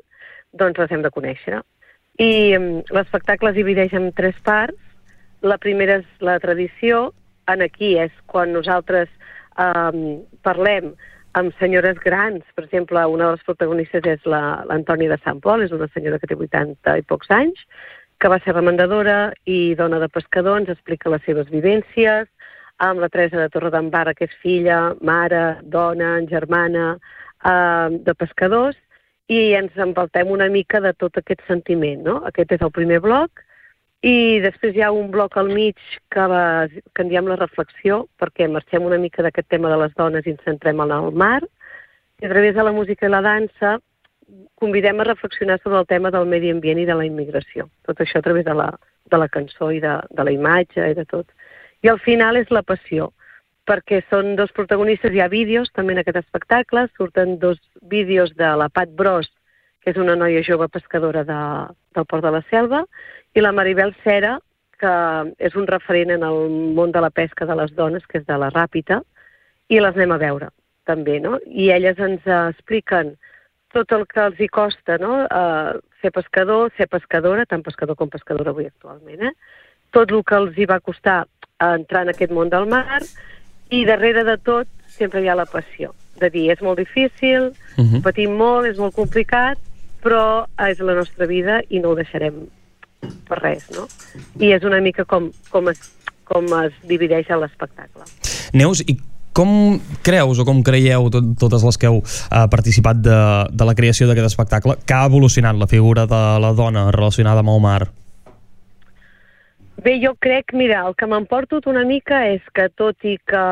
doncs les hem de conèixer. I um, l'espectacle es divideix en tres parts. La primera és la tradició, en aquí és quan nosaltres um, parlem amb senyores grans, per exemple, una de les protagonistes és l'Antònia la, de Sant Pol, és una senyora que té 80 i pocs anys, que va ser remendadora i dona de pescador, ens explica les seves vivències, amb la Teresa de Torredembarra, que és filla, mare, dona, germana eh, de pescadors, i ens envoltem una mica de tot aquest sentiment. No? Aquest és el primer bloc, i després hi ha un bloc al mig que, va, que en diem la reflexió, perquè marxem una mica d'aquest tema de les dones i ens centrem en el mar, i a través de la música i la dansa convidem a reflexionar sobre el tema del medi ambient i de la immigració. Tot això a través de la, de la cançó i de, de la imatge i de tot. I al final és la passió, perquè són dos protagonistes, hi ha vídeos també en aquest espectacle, surten dos vídeos de la Pat Bros, que és una noia jove pescadora de, del Port de la Selva, i la Maribel Cera, que és un referent en el món de la pesca de les dones, que és de la Ràpita, i les anem a veure, també, no? I elles ens expliquen tot el que els hi costa, no?, uh, ser pescador, ser pescadora, tant pescador com pescadora avui actualment, eh? Tot el que els hi va costar entrar en aquest món del mar, i darrere de tot sempre hi ha la passió, de dir, és molt difícil, uh mhm. -huh. patim molt, és molt complicat, però és la nostra vida i no ho deixarem per res, no? I és una mica com, com, es, com es divideix l'espectacle. Neus, i com creus o com creieu tot, totes les que heu uh, participat de, de la creació d'aquest espectacle que ha evolucionat la figura de la dona relacionada amb el mar? Bé, jo crec, mira, el que m'emporto una mica és que tot i que,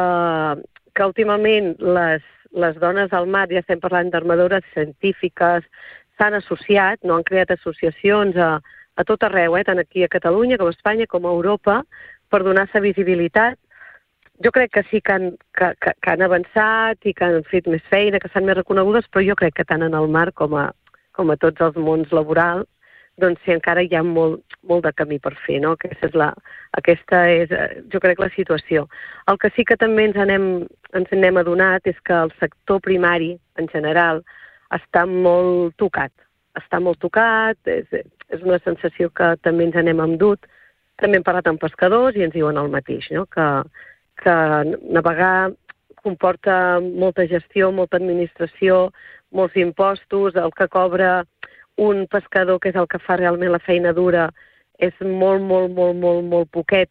que últimament les, les dones al mar, ja estem parlant d'armadores científiques, s'han associat, no han creat associacions a, a tot arreu, eh, tant aquí a Catalunya com a Espanya com a Europa, per donar-se visibilitat. Jo crec que sí que han, que, que, que han avançat i que han fet més feina, que estan més reconegudes, però jo crec que tant en el mar com a, com a tots els mons laborals, doncs sí, encara hi ha molt, molt de camí per fer, no? Aquesta és, la, aquesta és, jo crec, la situació. El que sí que també ens anem, ens anem adonat és que el sector primari, en general, està molt tocat. Està molt tocat, és, és una sensació que també ens anem dut. També hem parlat amb pescadors i ens diuen el mateix, no? que, que navegar comporta molta gestió, molta administració, molts impostos, el que cobra un pescador, que és el que fa realment la feina dura, és molt, molt, molt, molt, molt poquet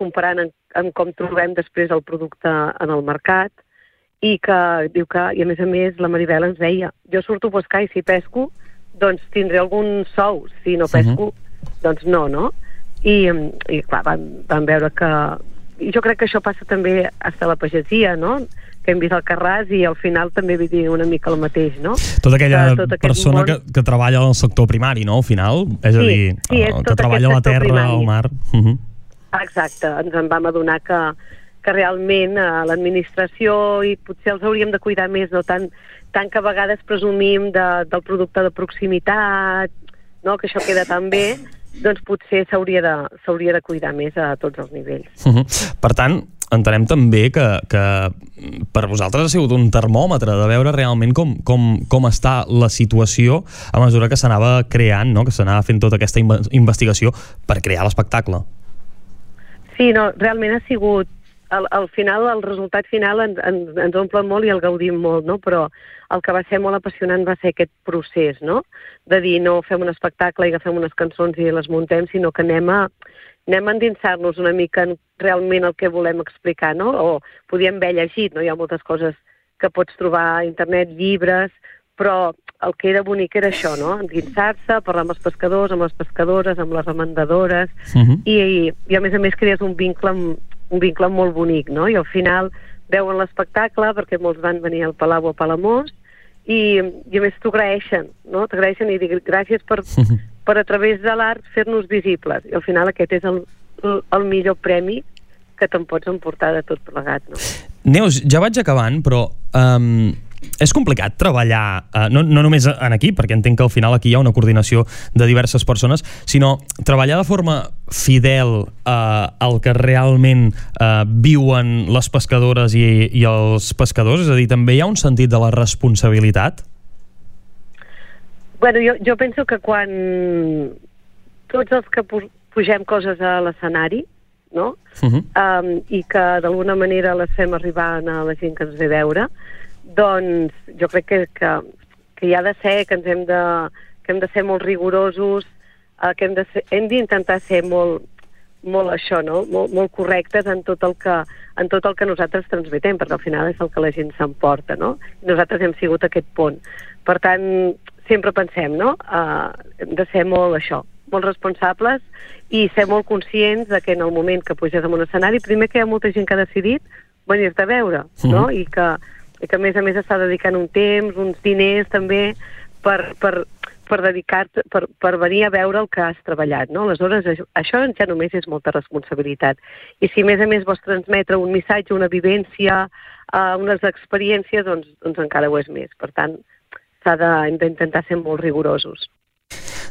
comparant amb, amb com trobem després el producte en el mercat i que diu que, i a més a més, la Maribel ens deia, jo surto a pescar i si pesco, doncs tindré algun sou, si no pesco, uh -huh. doncs no, no? I, i clar, van, van veure que... I jo crec que això passa també a la pagesia, no? que hem vist al Carràs i al final també vull dir una mica el mateix, no? Tota aquella tot persona món... que, que treballa al sector primari, no? Al final, és sí, a dir, sí, és que treballa a la terra, primari. al mar... Uh -huh. Exacte, ens en vam adonar que, que realment eh, l'administració i potser els hauríem de cuidar més, no tant, tant que a vegades presumim de, del producte de proximitat, no? que això queda tan bé, doncs potser s'hauria de, de cuidar més a tots els nivells. Uh -huh. Per tant, entenem també que, que per vosaltres ha sigut un termòmetre de veure realment com, com, com està la situació a mesura que s'anava creant, no? que s'anava fent tota aquesta investigació per crear l'espectacle. Sí, no, realment ha sigut al, al final, el resultat final ens, ens, ens omple molt i el gaudim molt, no? però el que va ser molt apassionant va ser aquest procés, no? de dir no fem un espectacle i agafem unes cançons i les muntem, sinó que anem a, anem a endinsar-nos una mica en realment el que volem explicar, no? o podíem haver llegit, no? hi ha moltes coses que pots trobar a internet, llibres, però el que era bonic era això, no? endinsar-se, parlar amb els pescadors, amb les pescadores, amb les remendadores, uh -huh. i, i, i a més a més crees un vincle amb, un vincle molt bonic, no? I al final veuen l'espectacle, perquè molts van venir al Palau a Palamós, i, i a més t'ho agraeixen, no? T'agraeixen i dic gràcies per, per a través de l'art fer-nos visibles. I al final aquest és el, el, el millor premi que te'n pots emportar de tot plegat, no? Neus, ja vaig acabant, però um, és complicat treballar, eh, no, no només en aquí, perquè entenc que al final aquí hi ha una coordinació de diverses persones, sinó treballar de forma fidel eh, al que realment eh, viuen les pescadores i, i els pescadors, és a dir, també hi ha un sentit de la responsabilitat? Bueno, jo, jo penso que quan tots els que pugem coses a l'escenari, no? Uh -huh. um, i que d'alguna manera les fem arribar a la gent que ens ve veure, doncs jo crec que, que, que hi ha de ser, que ens hem de, que hem de ser molt rigorosos, eh, que hem de ser, hem d'intentar ser molt, molt això, no? Molt, molt correctes en tot, el que, en tot el que nosaltres transmetem, perquè al final és el que la gent s'emporta, no? Nosaltres hem sigut aquest pont. Per tant, sempre pensem, no? Uh, hem de ser molt això, molt responsables i ser molt conscients de que en el moment que puges en un escenari, primer que hi ha molta gent que ha decidit venir-te a veure, no? Mm. I que i que a més a més està dedicant un temps, uns diners també per, per, per dedicar-te, per, per venir a veure el que has treballat, no? Aleshores, això, ja només és molta responsabilitat. I si a més a més vols transmetre un missatge, una vivència, uh, unes experiències, doncs, doncs encara ho és més. Per tant, s'ha d'intentar ser molt rigorosos.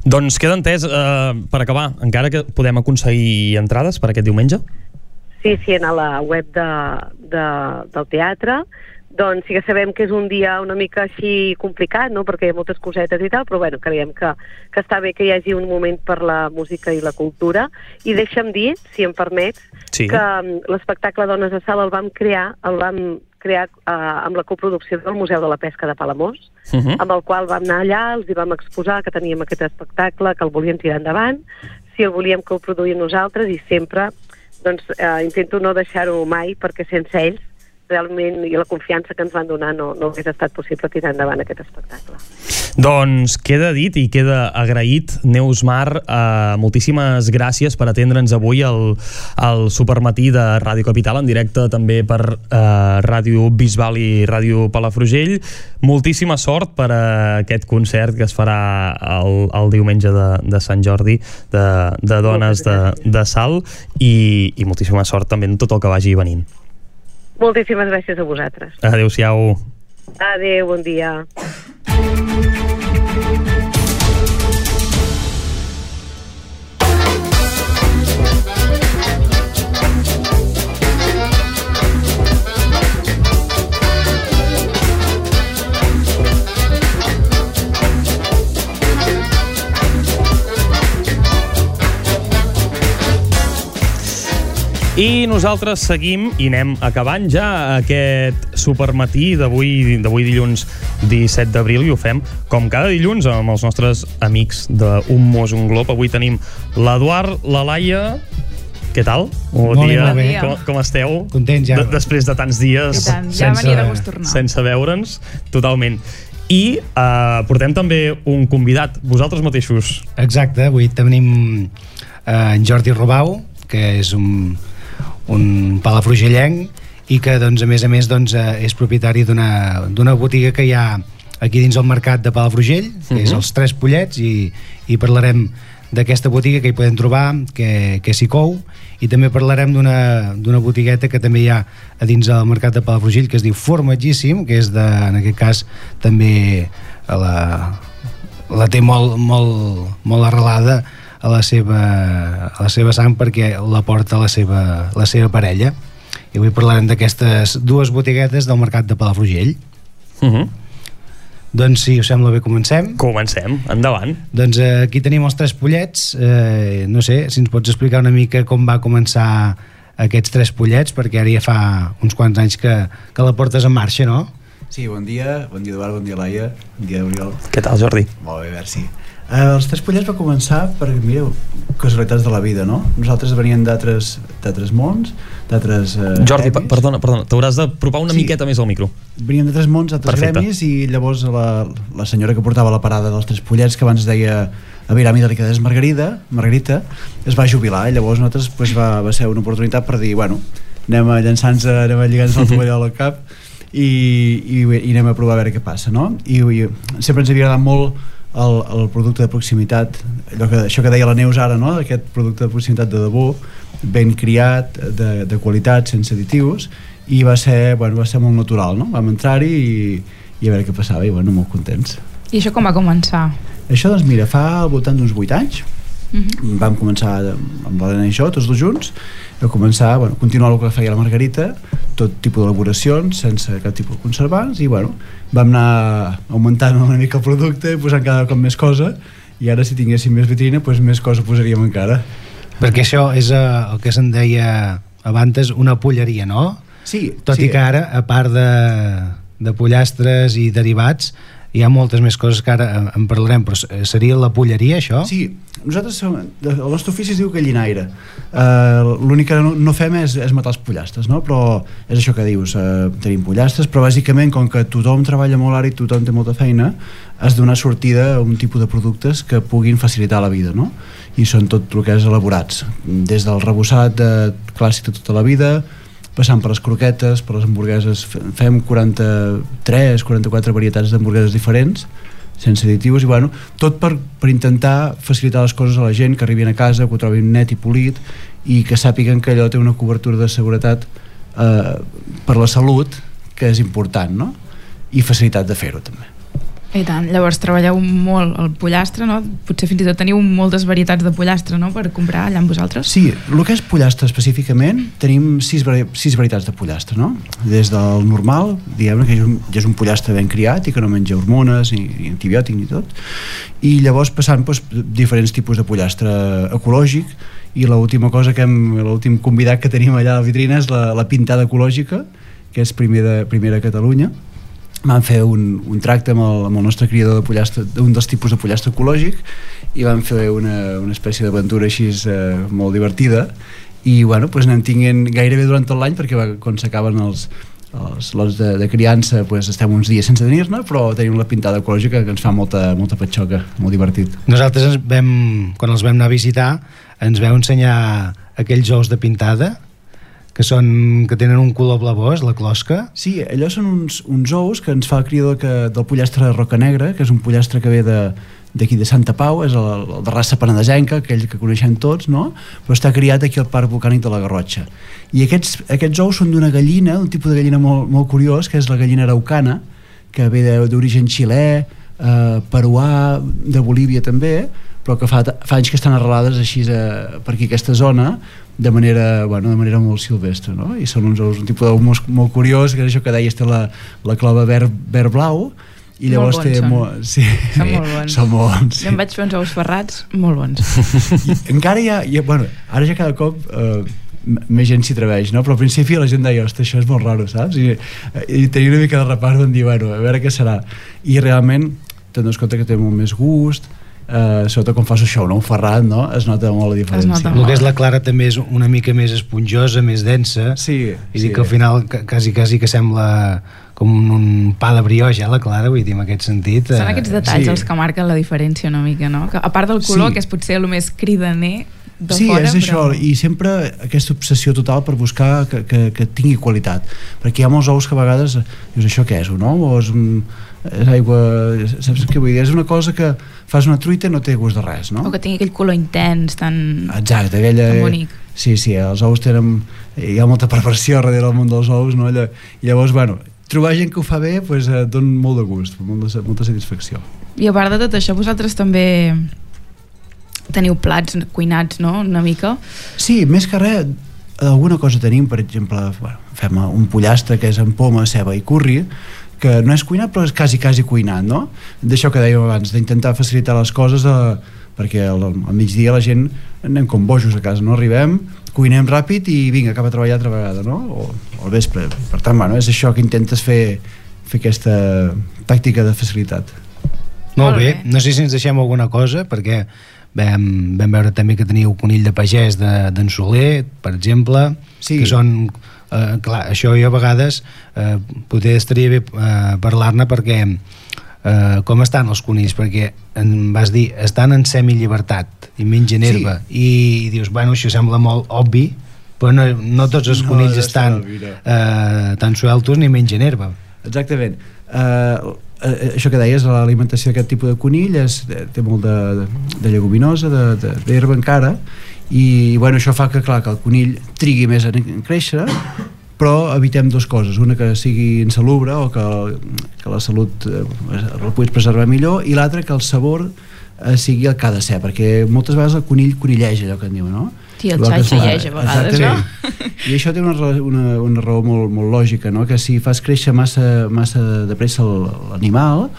Doncs queda entès, eh, per acabar, encara que podem aconseguir entrades per aquest diumenge? Sí, sí, a la web de, de, del teatre doncs sí que sabem que és un dia una mica així complicat, no? perquè hi ha moltes cosetes i tal, però bueno, creiem que, que està bé que hi hagi un moment per la música i la cultura. I deixa'm dir, si em permets, sí. que um, l'espectacle Dones a Sala el vam crear, el vam crear uh, amb la coproducció del Museu de la Pesca de Palamós, uh -huh. amb el qual vam anar allà, els hi vam exposar que teníem aquest espectacle, que el volíem tirar endavant, si el volíem coproduir nosaltres i sempre doncs, eh, intento no deixar-ho mai perquè sense ells realment i la confiança que ens van donar no, no hagués estat possible tirar endavant aquest espectacle. Doncs queda dit i queda agraït, Neus Mar, eh, moltíssimes gràcies per atendre'ns avui al, al Supermatí de Ràdio Capital, en directe també per eh, Ràdio Bisbal i Ràdio Palafrugell. Moltíssima sort per a aquest concert que es farà el, el diumenge de, de Sant Jordi de, de Dones de, de Sal i, i moltíssima sort també en tot el que vagi venint. Moltíssimes gràcies a vosaltres. Adéu-siau. Adéu, bon dia. I nosaltres seguim i anem acabant ja aquest supermatí d'avui d'avui dilluns 17 d'abril i ho fem com cada dilluns amb els nostres amics d'Un Mos, un Glob. Avui tenim l'Eduard, la Laia, què tal? Bon, bon dia. Bon dia. Com, com esteu? Contents ja. De, després de tants dies tant, ja sense, de tornar. sense veure'ns, totalment. I uh, portem també un convidat, vosaltres mateixos. Exacte, avui tenim uh, en Jordi Robau, que és un, un palafrugellenc i que doncs, a més a més doncs, eh, és propietari d'una botiga que hi ha aquí dins el mercat de Palafrugell, que uh -huh. és mhm. els Tres Pollets i, i parlarem d'aquesta botiga que hi podem trobar, que, que s'hi cou, i també parlarem d'una botigueta que també hi ha a dins del mercat de Palafrugell, que es diu Formatgíssim, que és de, en aquest cas també a la, la té molt, molt, molt arrelada a la seva, a la seva sang perquè la porta la seva, la seva parella i avui parlarem d'aquestes dues botiguetes del mercat de Palafrugell Uh -huh. doncs si us sembla bé comencem Comencem, endavant. doncs eh, aquí tenim els tres pollets eh, no sé, si ens pots explicar una mica com va començar aquests tres pollets perquè ara ja fa uns quants anys que, que la portes en marxa, no? Sí, bon dia, bon dia Eduard, bon dia Laia, bon dia Oriol. Què tal, Jordi? Molt bé, merci. Uh, els tres pollets va començar per, mireu, casualitats de la vida, no? Nosaltres veníem d'altres mons, d'altres... Uh, Jordi, pa- perdona, perdona, t'hauràs d'apropar una Sí. miqueta més al micro. Veníem d'altres mons, d'altres gremis i llavors la, la senyora que portava la parada dels tres pollets que abans deia Aviram i Delicadesa Margarida, Margarita, es va jubilar i llavors nosaltres pues, va, va ser una oportunitat per dir, bueno, anem a llançar-nos, anem a lligar-nos el tovallol al cap i, i, i anem a provar a veure què passa, no? I, i sempre ens havia agradat molt el, el producte de proximitat, allò que, això que deia la Neus ara, no? aquest producte de proximitat de debò, ben criat, de, de qualitat, sense additius, i va ser, bueno, va ser molt natural, no? Vam entrar-hi i, i a veure què passava, i bueno, molt contents. I això com va començar? Això, doncs mira, fa al voltant d'uns 8 anys, Mhm. vam començar amb l'Helena i jo, tots dos junts, a començar, bueno, continuar el que feia la Margarita, tot tipus d'elaboracions, sense cap tipus de conservants, i bueno, vam anar augmentant una mica el producte, posant cada cop més cosa, i ara si tinguéssim més vitrina, doncs més cosa posaríem encara. Perquè això és eh, el que se'n deia abans una polleria, no? Sí, Tot sí. i que ara, a part de, de pollastres i derivats, hi ha moltes més coses que ara en- parlarem, però s- seria la polleria, això? Sí, nosaltres som, el nostre ofici es diu gallinaire uh, l'únic que no, no fem és, és matar els pollastres no? però és això que dius uh, tenim pollastres, però bàsicament com que tothom treballa molt ara i tothom té molta feina has de donar sortida a un tipus de productes que puguin facilitar la vida no? i són tot el que és elaborats des del rebossat de clàssic de tota la vida passant per les croquetes, per les hamburgueses Fe- fem 43, 44 varietats d'hamburgueses diferents sense additius i bueno, tot per, per intentar facilitar les coses a la gent que arribin a casa, que ho trobin net i polit i que sàpiguen que allò té una cobertura de seguretat eh, per la salut que és important no? i facilitat de fer-ho també I tant, llavors treballeu molt el pollastre, no? Potser fins i tot teniu moltes varietats de pollastre, no?, per comprar allà amb vosaltres. Sí, el que és pollastre específicament tenim sis, sis varietats de pollastre no? des del normal, diguem que és un, ja és un pollastre ben criat i que no menja hormones ni, ni antibiòtic ni tot i llavors passant doncs, diferents tipus de pollastre ecològic i l'última cosa que hem, l'últim convidat que tenim allà a la vitrina és la, la pintada ecològica que és primer de, primera a Catalunya vam fer un, un tracte amb el, amb el nostre criador de pollastre, d'un dels tipus de pollastre ecològic i vam fer una, una espècie d'aventura així eh, molt divertida. I bueno, doncs anem tinguent gairebé durant tot l'any perquè va, quan s'acaben els, els lots de, de criança pues, estem uns dies sense tenir-ne però tenim la pintada ecològica que ens fa molta, molta patxoca, molt divertit. Nosaltres ens vam, quan els vam anar a visitar ens veu ensenyar aquells ous de pintada que, són, que tenen un color blavós, la closca. Sí, allò són uns, uns ous que ens fa el criador que, del pollastre de Roca Negra, que és un pollastre que ve de d'aquí de Santa Pau, és el, el de raça penedesenca, aquell que coneixem tots, no? però està criat aquí al Parc Volcànic de la Garrotxa. I aquests, aquests ous són d'una gallina, un tipus de gallina molt, molt curiós, que és la gallina araucana, que ve d'origen xilè, eh, peruà, de Bolívia també, però que fa, fa anys que estan arrelades així a, per aquí aquesta zona de manera, bueno, de manera molt silvestre no? i són uns ous, un tipus d'ou molt, molt curiós que és això que deies té la, la clova verd, verd blau i Molt llavors bons té són. molt, sí, Són molt bons. són molt bons Jo em vaig fer uns ous ferrats molt bons. I encara hi ha, hi ha bueno, ara ja cada cop eh, més gent s'hi atreveix, no? però al principi la gent deia, ostres, això és molt raro, saps? I, i tenia una mica de repart van dir, bueno, a veure què serà i realment t'adones compte que té molt més gust eh, sobretot quan fas això, no? un ferrat no? es nota molt la diferència El que és la clara també és una mica més esponjosa, més densa. Sí, I sí. que al final quasi, quasi que sembla com un, un pa de brioix, eh, la clara, vull dir, en aquest sentit. Són aquests detalls sí. els que marquen la diferència una mica, no? Que, a part del color, Sí. que és potser el més cridaner de sí, fora, és això, però... i sempre aquesta obsessió total per buscar que, que, que tingui qualitat, perquè hi ha molts ous que a vegades dius, això què és, un ou o és, un, és aigua, saps què vull dir? És una cosa que fas una truita no té gust de res, no? O que tingui aquell color intens, tan... Exacte, aquella... Tan bonic. Sí, sí, els ous tenen... Hi ha molta perversió darrere del món dels ous, no? I llavors, bueno, trobar gent que ho fa bé pues, eh, dona molt de gust, molt de, molta satisfacció. I a part de tot això, vosaltres també teniu plats cuinats, no?, una mica. Sí, més que res, alguna cosa tenim, per exemple, bueno, fem un pollastre que és amb poma, ceba i curri, que no és cuinat però és quasi, quasi cuinat, no? D'això que dèiem abans, d'intentar facilitar les coses eh, perquè al, al migdia la gent anem com bojos a casa, no arribem, cuinem ràpid i vinga, acaba a treballar altra vegada, no? O, o al vespre. Per tant, bueno, és això que intentes fer, fer aquesta tàctica de facilitat. Molt bé. No sé si ens deixem alguna cosa, perquè vam, vam veure també que teniu conill de pagès d'en de, Soler, per exemple, sí. que són... Eh, clar, això jo a vegades eh, potser estaria bé eh, parlar-ne perquè eh, com estan els conills perquè em vas dir, estan en semillibertat i mengen herba sí. i, i dius, bueno, això sembla molt obvi però no, no tots els No, conills no estan eh, tan sueltos ni mengen herba Exactament. Uh, uh, això que deies, l'alimentació d'aquest tipus de conill és, té molt de, de, de lleguminosa, d'herba encara, i bueno, això fa que, clar, que el conill trigui més en, en créixer, però evitem dues coses, una que sigui insalubre o que, que la salut eh, el puguis preservar millor, i l'altra que el sabor eh, sigui el que ha de ser, perquè moltes vegades el conill conilleja, allò que en diu, no? Sí, el xai xaieix a vegades, Exactament. I això té una, una, una raó molt, molt lògica, no? que si fas créixer massa, massa de pressa el- l'animal,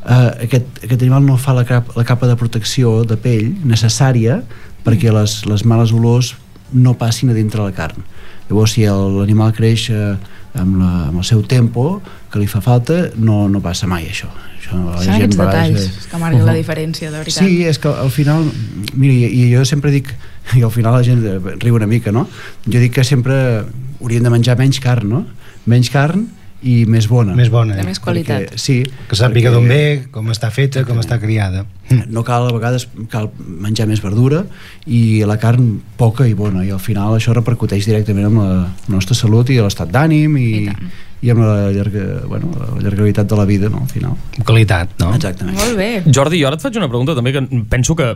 eh, aquest, aquest animal no fa la, cap, la capa de protecció de pell necessària perquè les, les males olors no passin a dintre la carn. Llavors, si l'animal creix eh, amb, la, amb el seu tempo, que li fa falta, no, no passa mai això. això la Són aquests vegades, detalls eh, que marquen la Uhum. diferència, de veritat. Sí, és que al final, mira, i, i jo sempre dic, i al final la gent eh, riu una mica, no? Jo dic que sempre hauríem de menjar menys carn, no? Menys carn i més bona. Més bona, De més qualitat. Perquè, sí. que sàpiga d'on ve, com està feta, com està criada No cal, a vegades, cal menjar més verdura i la carn poca i bona, i al final això repercuteix directament amb la nostra salut i l'estat d'ànim i, i amb la, llarga, bueno, la llargabilitat de la vida, no? Al final. qualitat, no? Exactament. Molt bé. Jordi, jo ara et faig una pregunta també que penso que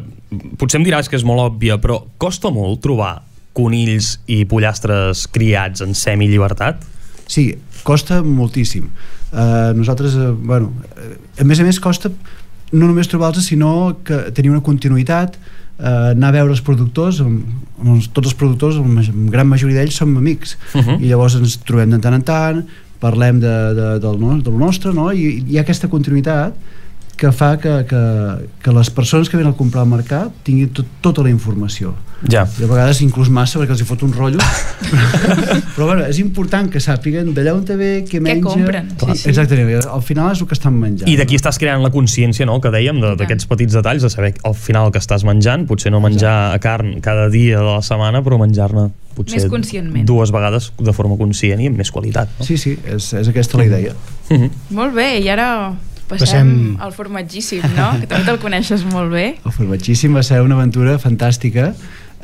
potser em diràs que és molt òbvia, però costa molt trobar conills i pollastres criats en semi-llibertat? Sí, costa moltíssim. Uh, nosaltres, uh, bueno, uh, a més a més costa no només trobar-los, sinó que tenir una continuïtat, uh, anar a veure els productors, amb, amb els, tots els productors, la ma- gran majoria d'ells som amics, Uh -huh. i llavors ens trobem de tant en tant, parlem de, de, del, no, del nostre, no? I hi ha aquesta continuïtat que fa que, que, que les persones que venen a comprar al mercat tinguin tot, tota la informació. Ja. I a vegades inclús massa perquè els hi fot un rotllo però bueno, és important que sàpiguen d'allà on te ve, què menja compren. Clar, Sí, sí. exactament, al final és el que estan menjant I d'aquí estàs creant la consciència, no?, que dèiem, de- d'aquests petits detalls, de saber al final que estàs menjant, potser no menjar carn cada dia de la setmana, però menjar-ne potser Més conscientment. dues vegades de forma conscient i amb més qualitat. No? sí, sí, és, és aquesta la idea Mhm. Molt bé, i ara passem, Passem- al formatgíssim, no? que també te'l coneixes molt bé. el formatgíssim va ser una aventura fantàstica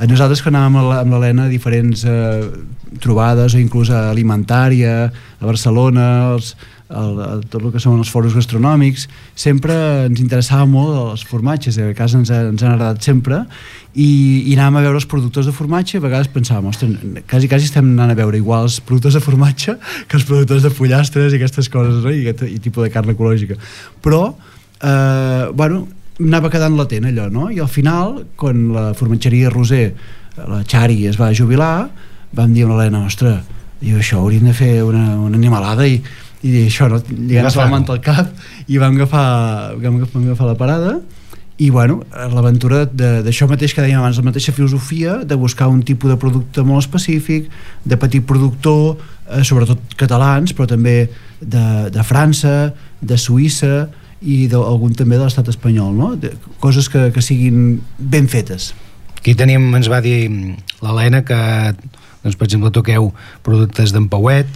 Eh, nosaltres quan anàvem amb l'Helena a diferents eh, trobades o inclús a alimentària a Barcelona els, el, el, tot el que són els foros gastronòmics sempre ens interessava molt els formatges a casa ens, ha, ens han agradat sempre i, i anàvem a veure els productors de formatge a vegades pensàvem, ostres, quasi, quasi estem anant a veure igual els productors de formatge que els productors de pollastres i aquestes coses no? I, aquest, i tipus de carn ecològica però eh, bueno, anava quedant latent allò, no? I al final, quan la formatgeria Roser, la Xari, es va jubilar, vam dir a l'Helena, ostres, diu, això hauríem de fer una, una animalada i, i això, no? lligant-se la Agafar-ho. manta al cap i vam agafar, vam agafar, vam agafar la parada i bueno, l'aventura de- d'això mateix que dèiem abans, la mateixa filosofia de buscar un tipus de producte molt específic de petit productor, eh, sobretot catalans, però també de, de França, de Suïssa i d'algun també de l'estat espanyol, no? De, coses que, que siguin ben fetes. Aquí tenim, ens va dir l'Helena que, doncs, per exemple, toqueu productes d'en Pauet,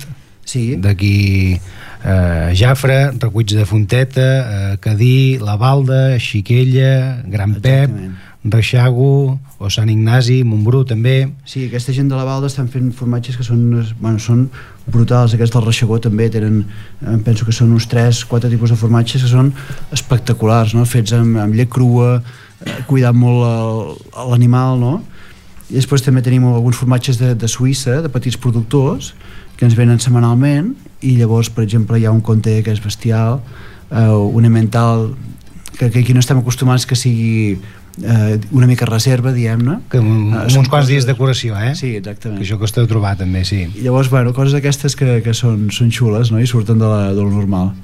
sí. d'aquí eh, Jafre, recuits de Fonteta, eh, Cadí, La Balda, Xiquella, Gran Pep, Reixago, o Sant Ignasi, Montbrú també. Sí, aquesta gent de la Valda estan fent formatges que són, bueno, són brutals. Aquests del Reixegó també tenen, penso que són uns 3-4 tipus de formatges que són espectaculars, no? fets amb, amb llet crua, eh, cuidant molt l'animal, no? I després també tenim alguns formatges de, de Suïssa, de petits productors, que ens venen setmanalment, i llavors, per exemple, hi ha un conte que és bestial, eh, un mental que, que aquí no estem acostumats que sigui eh, una mica reserva, diguem-ne. Que amb, Eh, uns quants dies de curació, eh? Sí, exactament. Que això costa de trobar també, sí. I llavors, bueno, coses d'aquestes que, que són, són xules, no? I surten de, la, de lo normal.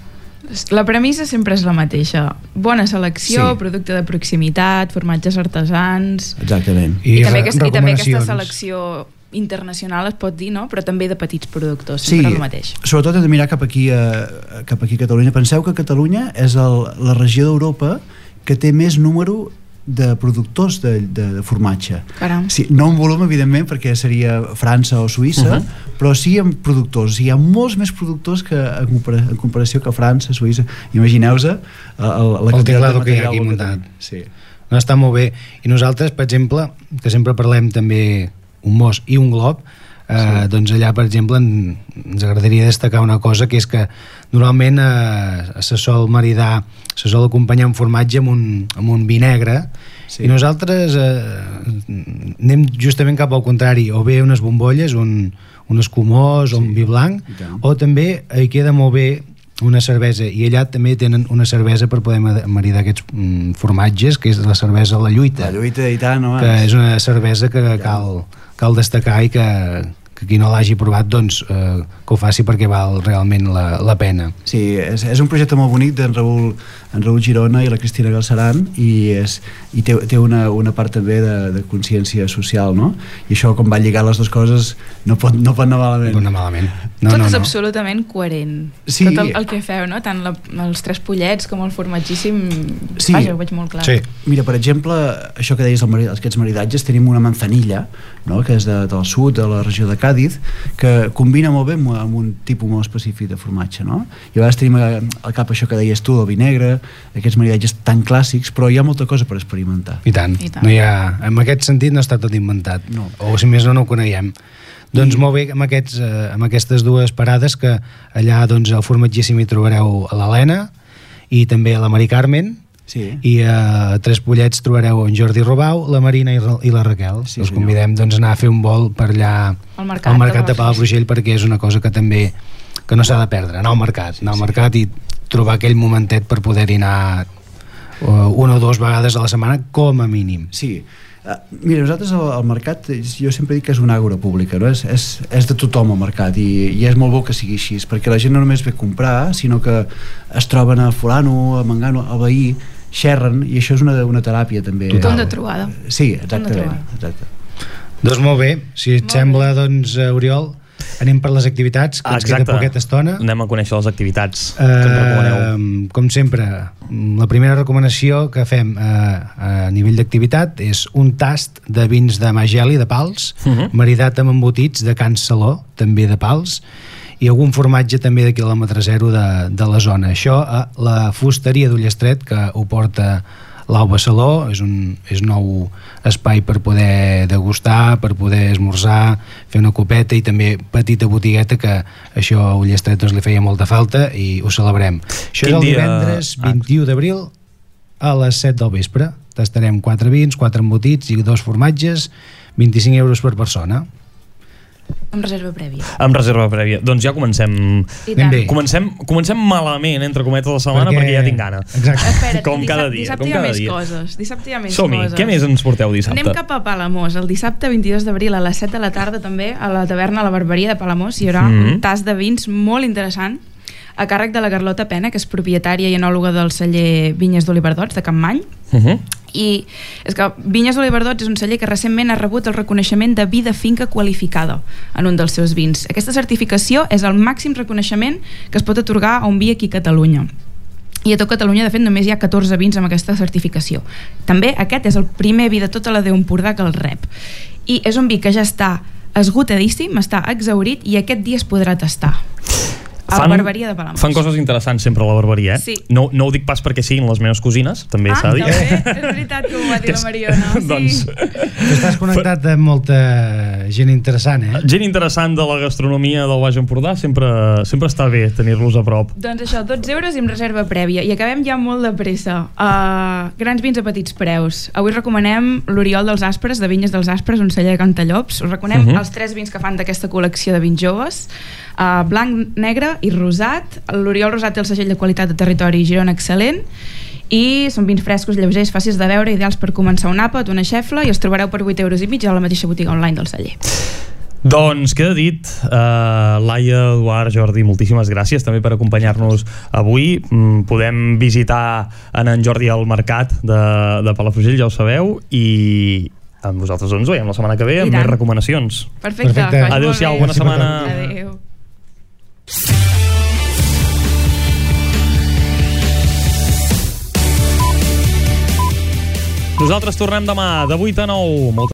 La premissa sempre és la mateixa. Bona selecció, Sí. producte de proximitat, formatges artesans... Exactament. I, I, també, aquesta, I també aquesta selecció internacional es pot dir, no? Però també de petits productors, Sí, sempre el mateix. sobretot hem de mirar cap aquí, a, cap aquí a Catalunya. Penseu que Catalunya és el, la regió d'Europa que té més número de productors de, de, de formatge. Caram. Sí, no en volum, evidentment, perquè seria França o Suïssa, uh. -huh. però sí en productors. Hi ha molts més productors que en, compara en comparació que França, Suïssa. Imagineu-vos la, la, quantitat de que hi ha aquí que muntat. Sí. No, està molt bé. I nosaltres, per exemple, que sempre parlem també un mos i un glob, eh, sí. doncs allà, per exemple, en, ens agradaria destacar una cosa, que és que normalment eh, se sol maridar, se sol acompanyar un formatge amb un, amb un vi negre, sí. i nosaltres eh, anem justament cap al contrari, o bé unes bombolles, un, un escumós, sí. o un vi blanc, o també hi queda molt bé una cervesa i allà també tenen una cervesa per poder ma- maridar aquests mm, formatges que és la cervesa La Lluita La lluita i tant, home. que és una cervesa que cal, cal destacar i que, que qui no l'hagi provat doncs eh, que ho faci perquè val realment la, la pena Sí, és, és un projecte molt bonic d'en Raül, en Raül Girona i la Cristina Galceran i, és, i té, té una, una part també de, de consciència social, no? I això, com va lligar les dues coses, no pot, no pot anar malament. No pot anar malament. No, Tot és absolutament coherent. Sí. Tot el, el que feu, no? Tant la, els tres pollets com el formatgíssim... Sí. Vaja, ho veig molt clar. Mira, per exemple, això que deies, el aquests maridatges, tenim una manzanilla, no? que és de, del sud, de la regió de Càdiz, que combina molt bé amb, amb un tipus molt específic de formatge, no? I a vegades tenim al cap això que deies tu, el vi negre, aquests maridatges tan clàssics, però hi ha molta cosa per experimentar. i tant, I tant. No hi ha, en aquest sentit no està tot inventat No. o si més no no ho coneguem doncs molt bé amb, aquests, eh, amb aquestes dues parades que allà doncs, al formatgíssim hi trobareu a l'Helena i també a la Mari Carmen Sí. i a Tres Pollets trobareu en Jordi Robau, la Marina i, i la Raquel. Sí, Us convidem doncs, a anar a fer un vol per allà Al mercat al de mercat de Palafrugell. Perquè és una cosa que també que no s'ha de perdre, anar al mercat, anar al mercat i trobar aquell momentet per poder-hi anar uh, una o dues vegades a la setmana com a mínim. Sí, Uh, mira, nosaltres al, al mercat jo sempre dic que és una àgora pública no? és, és, és de tothom al mercat i, i és molt bo que sigui així perquè la gent no només ve a comprar sinó que es troben a fulano, a mangano, a veí xerren i això és una, una teràpia també Punt de trobada. sí, Punt de exactament, trobada. exacte. Doncs molt bé, si et sembla, doncs, eh, Oriol, anem per les activitats, que ens queda poqueta estona. Anem a conèixer les activitats que ens recomaneu. Eh, com sempre, la primera recomanació que fem eh, a nivell d'activitat és un tast de vins de Mageli de Pals, Uh -huh. maridat amb embotits de Can Saló, també de Pals, i algun formatge també de quilòmetre zero de, de la zona. Això a la fusteria d'Ullestret, que ho porta l'Alba Saló, és un és nou espai per poder degustar, per poder esmorzar, fer una copeta i també petita botigueta que això a Ullestret doncs, li feia molta falta i ho celebrem. Això Quin és el dia- divendres Ah. 21 d'abril a les 7 del vespre. Tastarem 4 vins, 4 embotits i dos formatges, 25 euros per persona. Amb reserva prèvia. Amb reserva prèvia. Doncs ja comencem... Bé. Comencem, comencem malament, entre cometes, la setmana, perquè, Perquè- ja tinc gana. Exacte. Espera't, Com cada dissabte, dia, dissabte com hi ha cada més dia. coses. Dissabte hi ha més Som-hi, coses. què més ens porteu dissabte? Anem cap a Palamós. El dissabte 22 d'abril a les 7 de la tarda també a la taverna La Barberia de Palamós hi haurà Mhm. un tas de vins molt interessant a càrrec de la Carlota Pena, que és propietària i enòloga del celler Vinyes d'Oliverdots de Campmany Uh -huh. I és que Vinyes d'Oliverdots és un celler que recentment ha rebut el reconeixement de vida finca qualificada en un dels seus vins. Aquesta certificació és el màxim reconeixement que es pot atorgar a un vi aquí a Catalunya. I a tot Catalunya, de fet, només hi ha 14 vins amb aquesta certificació. També aquest és el primer vi de tota la Déu Empordà que el rep. I és un vi que ja està esgotadíssim, està exaurit i aquest dia es podrà tastar. A la barberia de Palamós. Fan coses interessants sempre a la barberia, eh? Sí. No, no ho dic pas perquè siguin les meves cosines, també Ah, s'ha de dir. també, és veritat que ho va dir la Mariona. Sí. doncs, Tu estàs connectat amb molta gent interessant, eh? gent interessant de la gastronomia del Baix Empordà sempre, sempre està bé tenir-los a prop. Doncs això, 12 euros i amb reserva prèvia. I acabem ja molt de pressa. Uh, grans vins a petits preus. Avui recomanem l'Oriol dels Aspres, de Vinyes dels Aspres, un celler de Cantallops. Us recomanem uh Mhm. -huh. els tres vins que fan d'aquesta col·lecció de vins joves. Uh, blanc, negre i rosat. L'Oriol Rosat té el segell de qualitat de territori Girona excel·lent i són vins frescos, lleugers, fàcils de veure, ideals per començar un àpat, una xefla i els trobareu per 8 euros i mig a la mateixa botiga online del celler. Doncs queda dit, uh, Laia, Eduard, Jordi, moltíssimes gràcies també per acompanyar-nos avui. Mm, podem visitar en en Jordi al mercat de, de Palafrugell, ja ho sabeu, i amb vosaltres ens veiem la setmana que ve amb tant. més recomanacions. Perfecte. Perfecte. Adéu-siau, bona setmana. Adéu. Nosaltres tornem demà de 8 a 9. Moltes